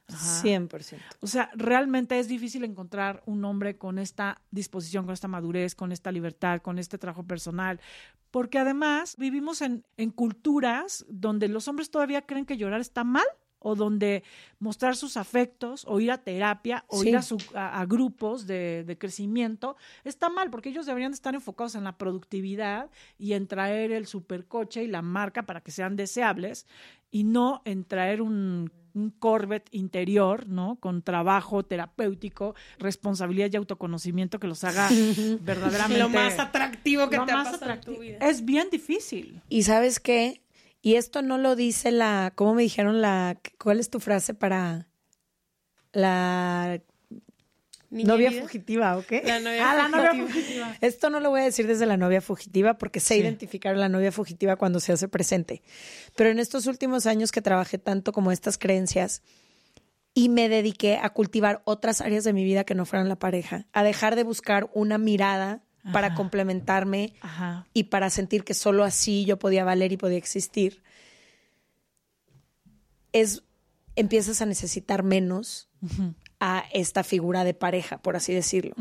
Ajá. 100%. O sea, realmente es difícil encontrar un hombre con esta disposición, con esta madurez, con esta libertad, con este trabajo personal, porque además vivimos en, en culturas donde los hombres todavía creen que llorar está mal o donde mostrar sus afectos o ir a terapia o Sí. ir a, su- a- a grupos de, de crecimiento está mal porque ellos deberían de estar enfocados en la productividad y en traer el supercoche y la marca para que sean deseables y no en traer un, un Corvette interior, ¿no? Con trabajo terapéutico, responsabilidad y autoconocimiento que los haga verdaderamente Lo más atractivo que lo te ha más pasado en tu atractivo. vida. Es bien difícil. Y sabes qué? Y esto no lo dice la, ¿cómo me dijeron la, cuál es tu frase para la novia fugitiva o qué? La novia Ah, la novia fugitiva. fugitiva. Esto no lo voy a decir desde la novia fugitiva porque sé Sí. identificar a la novia fugitiva cuando se hace presente. Pero en estos últimos años que trabajé tanto como estas creencias y me dediqué a cultivar otras áreas de mi vida que no fueran la pareja, a dejar de buscar una mirada para complementarme Ajá. y para sentir que solo así yo podía valer y podía existir, es empiezas a necesitar menos a esta figura de pareja, por así decirlo.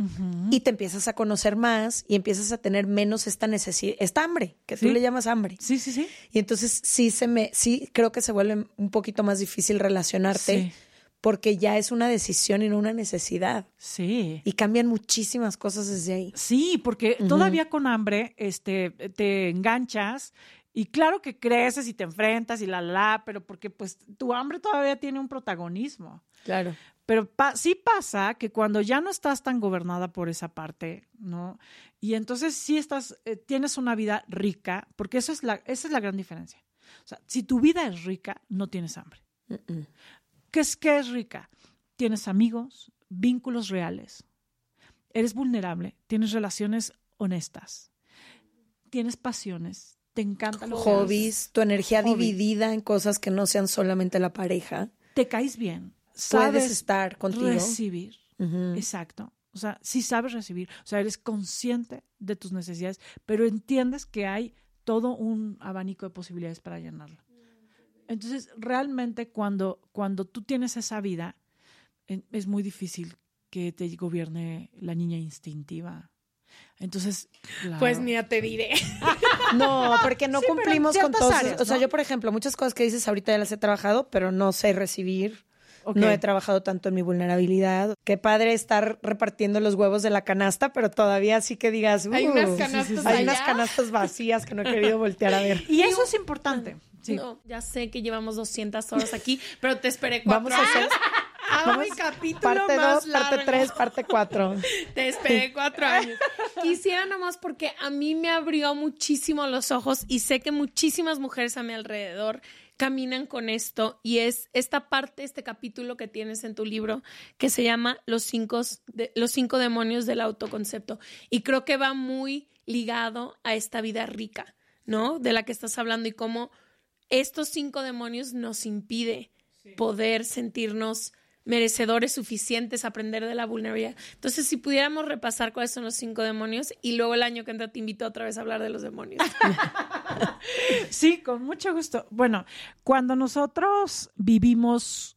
Y te empiezas a conocer más y empiezas a tener menos esta necesidad, esta hambre, que tú le llamas hambre. Sí, sí, sí. Y entonces sí se me, sí creo que se vuelve un poquito más difícil relacionarte Sí. Porque ya es una decisión y no una necesidad. Sí. Y cambian muchísimas cosas desde ahí. Sí, porque todavía con hambre este, te enganchas y claro que creces y te enfrentas y la la, la, pero porque pues tu hambre todavía tiene un protagonismo. Claro. Pero pa- sí pasa que cuando ya no estás tan gobernada por esa parte, ¿no? Y entonces sí estás, eh, tienes una vida rica, porque eso es la, esa es la gran diferencia. O sea, si tu vida es rica, no tienes hambre. ¿Qué es, ¿Qué es rica? Tienes amigos, vínculos reales, eres vulnerable, tienes relaciones honestas, tienes pasiones, te encanta lo que haces, Hobbies, tu energía Hobby. dividida en cosas que no sean solamente la pareja. te caes bien, Puedes sabes estar contigo. recibir. Exacto. O sea, sí sabes recibir, o sea, eres consciente de tus necesidades, pero entiendes que hay todo un abanico de posibilidades para llenarlo. Entonces, realmente cuando, cuando tú tienes esa vida, es muy difícil que te gobierne la niña instintiva. Entonces, claro. Pues mira, te diré. No, porque no Sí, cumplimos con áreas, o sea, yo, por ejemplo, muchas cosas que dices ahorita ya las he trabajado, pero no sé recibir. No he trabajado tanto en mi vulnerabilidad. Qué padre estar repartiendo los huevos de la canasta, pero todavía sí que digas. Hay "Uh, unas sí, sí, canastas sí, Hay unas allá". canastas vacías que no he querido voltear a ver. Y eso es importante. Sí. No, ya sé que llevamos 200 horas aquí, pero te esperé cuatro Vamos a hacer, años. Hago mi capítulo parte más 2, parte largo. 3, parte 4. Te esperé cuatro años. Quisiera nomás porque a mí me abrió muchísimo los ojos y sé que muchísimas mujeres a mi alrededor caminan con esto y es esta parte, este capítulo que tienes en tu libro que se llama Los cinco, de- los cinco demonios del autoconcepto y creo que va muy ligado a esta vida rica, ¿no? De la que estás hablando y cómo estos cinco demonios nos impide poder sentirnos merecedores suficientes, aprender de la vulnerabilidad. Entonces, si pudiéramos repasar cuáles son los cinco demonios y luego el año que entra te invito otra vez a hablar de los demonios. Sí, con mucho gusto. Bueno, cuando nosotros vivimos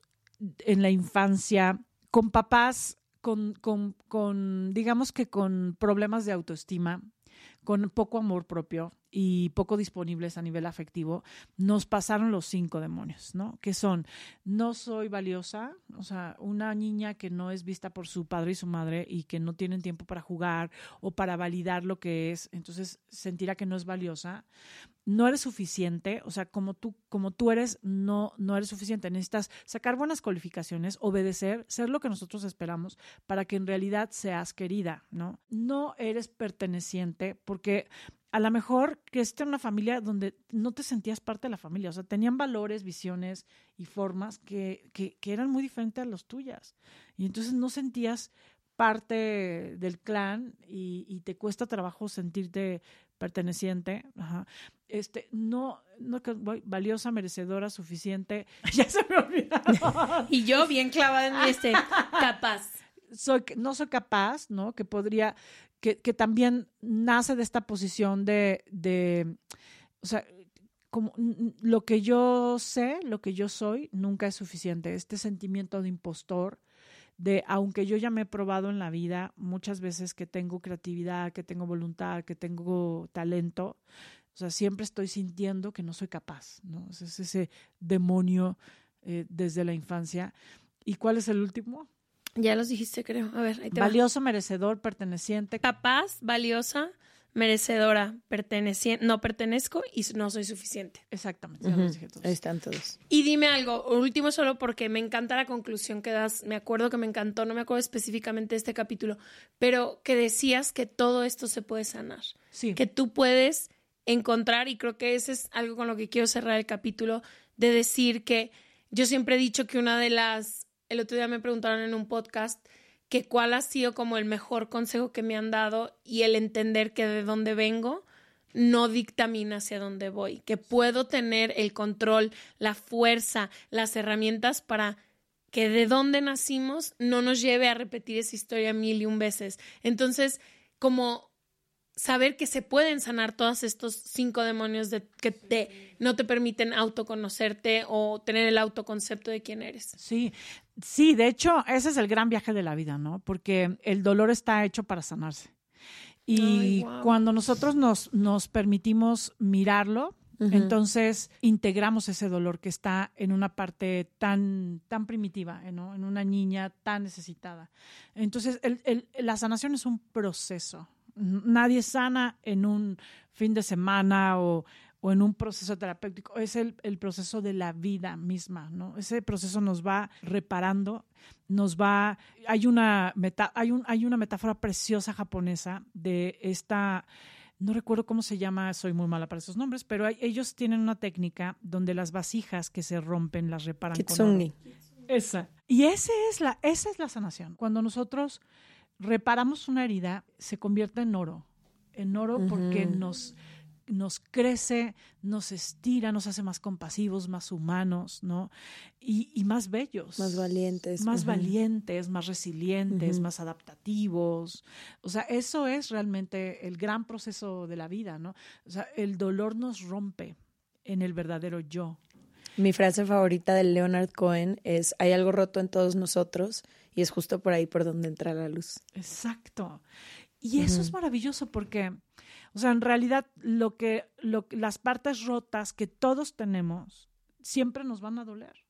en la infancia con papás, con, con, con, digamos que con problemas de autoestima, con poco amor propio y poco disponibles a nivel afectivo, nos pasaron los cinco demonios, ¿no? Que son, no soy valiosa, o sea, una niña que no es vista por su padre y su madre y que no tienen tiempo para jugar o para validar lo que es, entonces sentirá que no es valiosa no eres suficiente, o sea, como tú, como tú eres, no, no eres suficiente. Necesitas sacar buenas calificaciones, obedecer, ser lo que nosotros esperamos para que en realidad seas querida, ¿no? No eres perteneciente porque a lo mejor que en una familia donde no te sentías parte de la familia, o sea, tenían valores, visiones y formas que, que, que eran muy diferentes a los tuyas. Y entonces no sentías parte del clan y, y te cuesta trabajo sentirte perteneciente, ajá. este, no, no valiosa, merecedora, suficiente, ya se me olvidaron. y yo bien clavada en este, capaz. Soy, no soy capaz, ¿no? Que podría, que, también nace de esta posición de, de o sea, como lo que yo sé, lo que yo soy, nunca es suficiente. Este sentimiento de impostor, de aunque yo ya me he probado en la vida muchas veces que tengo creatividad, que tengo voluntad, que tengo talento, o sea, siempre estoy sintiendo que no soy capaz, ¿no? Es ese demonio eh, desde la infancia. ¿Y cuál es el último? Ya los dijiste, creo. A ver, ahí te va. Valioso, merecedor, perteneciente. Capaz, valiosa, merecedora, perteneciente, no pertenezco y no soy suficiente. Exactamente, ya los dije todos. Ahí están todos. Y dime algo, último solo porque me encanta la conclusión que das, me acuerdo que me encantó, no me acuerdo específicamente de este capítulo, pero que decías que todo esto se puede sanar, Sí. que tú puedes encontrar, y creo que ese es algo con lo que quiero cerrar el capítulo, de decir que yo siempre he dicho que una de las, el otro día me preguntaron en un podcast, que cuál ha sido como el mejor consejo que me han dado y el entender que de dónde vengo no dictamina hacia dónde voy, que puedo tener el control, la fuerza, las herramientas para que de dónde nacimos no nos lleve a repetir esa historia mil y un veces. Entonces, como saber que se pueden sanar todos estos cinco demonios de, que te, no te permiten autoconocerte o tener el autoconcepto de quién eres. Sí, sí, de hecho, ese es el gran viaje de la vida, ¿no? Porque el dolor está hecho para sanarse. Y Ay, cuando nosotros nos, nos permitimos mirarlo, entonces integramos ese dolor que está en una parte tan, tan primitiva, ¿eh, ¿no? En una niña tan necesitada. Entonces, el- el- la sanación es un proceso. Nadie sana en un fin de semana o, o en un proceso terapéutico. Es el, el proceso de la vida misma, ¿no? Ese proceso nos va reparando, nos va... Hay una, meta, hay un, hay una metáfora preciosa japonesa de esta... No recuerdo cómo se llama, soy muy mala para esos nombres, pero hay- ellos tienen una técnica donde las vasijas que se rompen las reparan con oro. Kitsuni. Esa. Y ese es la, esa es la sanación. Cuando nosotros reparamos una herida, se convierte en oro. En oro porque nos, nos crece, nos estira, nos hace más compasivos, más humanos, ¿no? Y, y más bellos. Más valientes. Más valientes, más resilientes, más adaptativos. O sea, eso es realmente el gran proceso de la vida, ¿no? O sea, el dolor nos rompe en el verdadero yo. Mi frase favorita de Leonard Cohen es, hay algo roto en todos nosotros y es justo por ahí por donde entra la luz. Exacto. Y eso es maravilloso porque, o sea, en realidad lo que, lo, las partes rotas que todos tenemos siempre nos van a doler.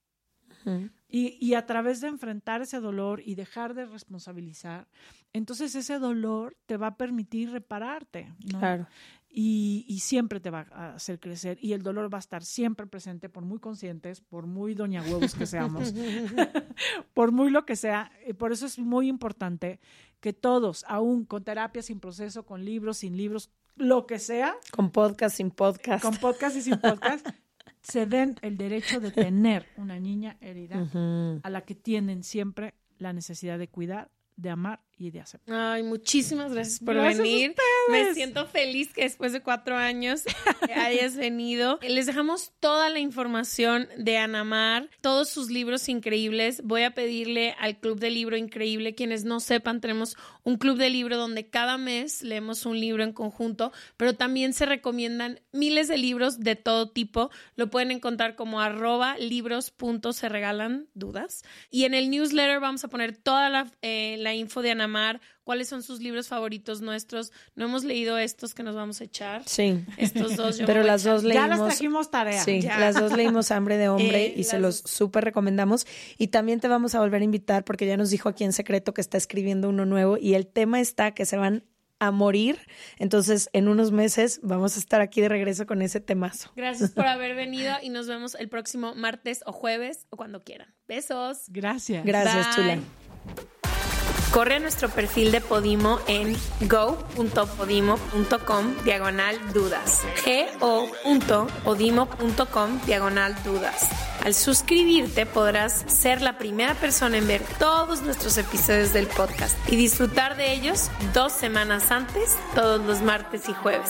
Y, y a través de enfrentar ese dolor y dejar de responsabilizar, entonces ese dolor te va a permitir repararte. ¿no? Claro. y, y, siempre te va a hacer crecer y el dolor va a estar siempre presente por muy conscientes, por muy doña huevos que seamos, por muy lo que sea. Y por eso es muy importante que todos, aún con terapia, sin proceso, con libros, sin libros, lo que sea. Con podcast, sin podcast. Con podcast y sin podcast. se den el derecho de tener una niña herida a la que tienen siempre la necesidad de cuidar, de amar y de aceptar. Ay, muchísimas gracias por venir. Me siento feliz que después de cuatro años hayas venido. Les dejamos toda la información de Anamar, todos sus libros increíbles. Voy a pedirle al Club de Libro Increíble, quienes no sepan, tenemos un club de libro donde cada mes leemos un libro en conjunto, pero también se recomiendan miles de libros de todo tipo. Lo pueden encontrar como arroba libros.se regalan dudas. Y en el newsletter vamos a poner toda la, eh, la info de Anamar cuáles son sus libros favoritos nuestros. No hemos leído estos que nos vamos a echar. Sí. Estos dos. Pero las dos leímos. Ya las trajimos tarea. Sí, las dos leímos Hambre de Hombre eh, y se los súper recomendamos. Y también te vamos a volver a invitar porque ya nos dijo aquí en secreto que está escribiendo uno nuevo y el tema está que se van a morir. Entonces, en unos meses vamos a estar aquí de regreso con ese temazo. Gracias por haber venido y nos vemos el próximo martes o jueves o cuando quieran. Besos. Gracias. Gracias, chula. Corre a nuestro perfil de Podimo en go.podimo.com diagonal dudas. go.podimo.com diagonal dudas. Al suscribirte podrás ser la primera persona en ver todos nuestros episodios del podcast y disfrutar de ellos dos semanas antes, todos los martes y jueves.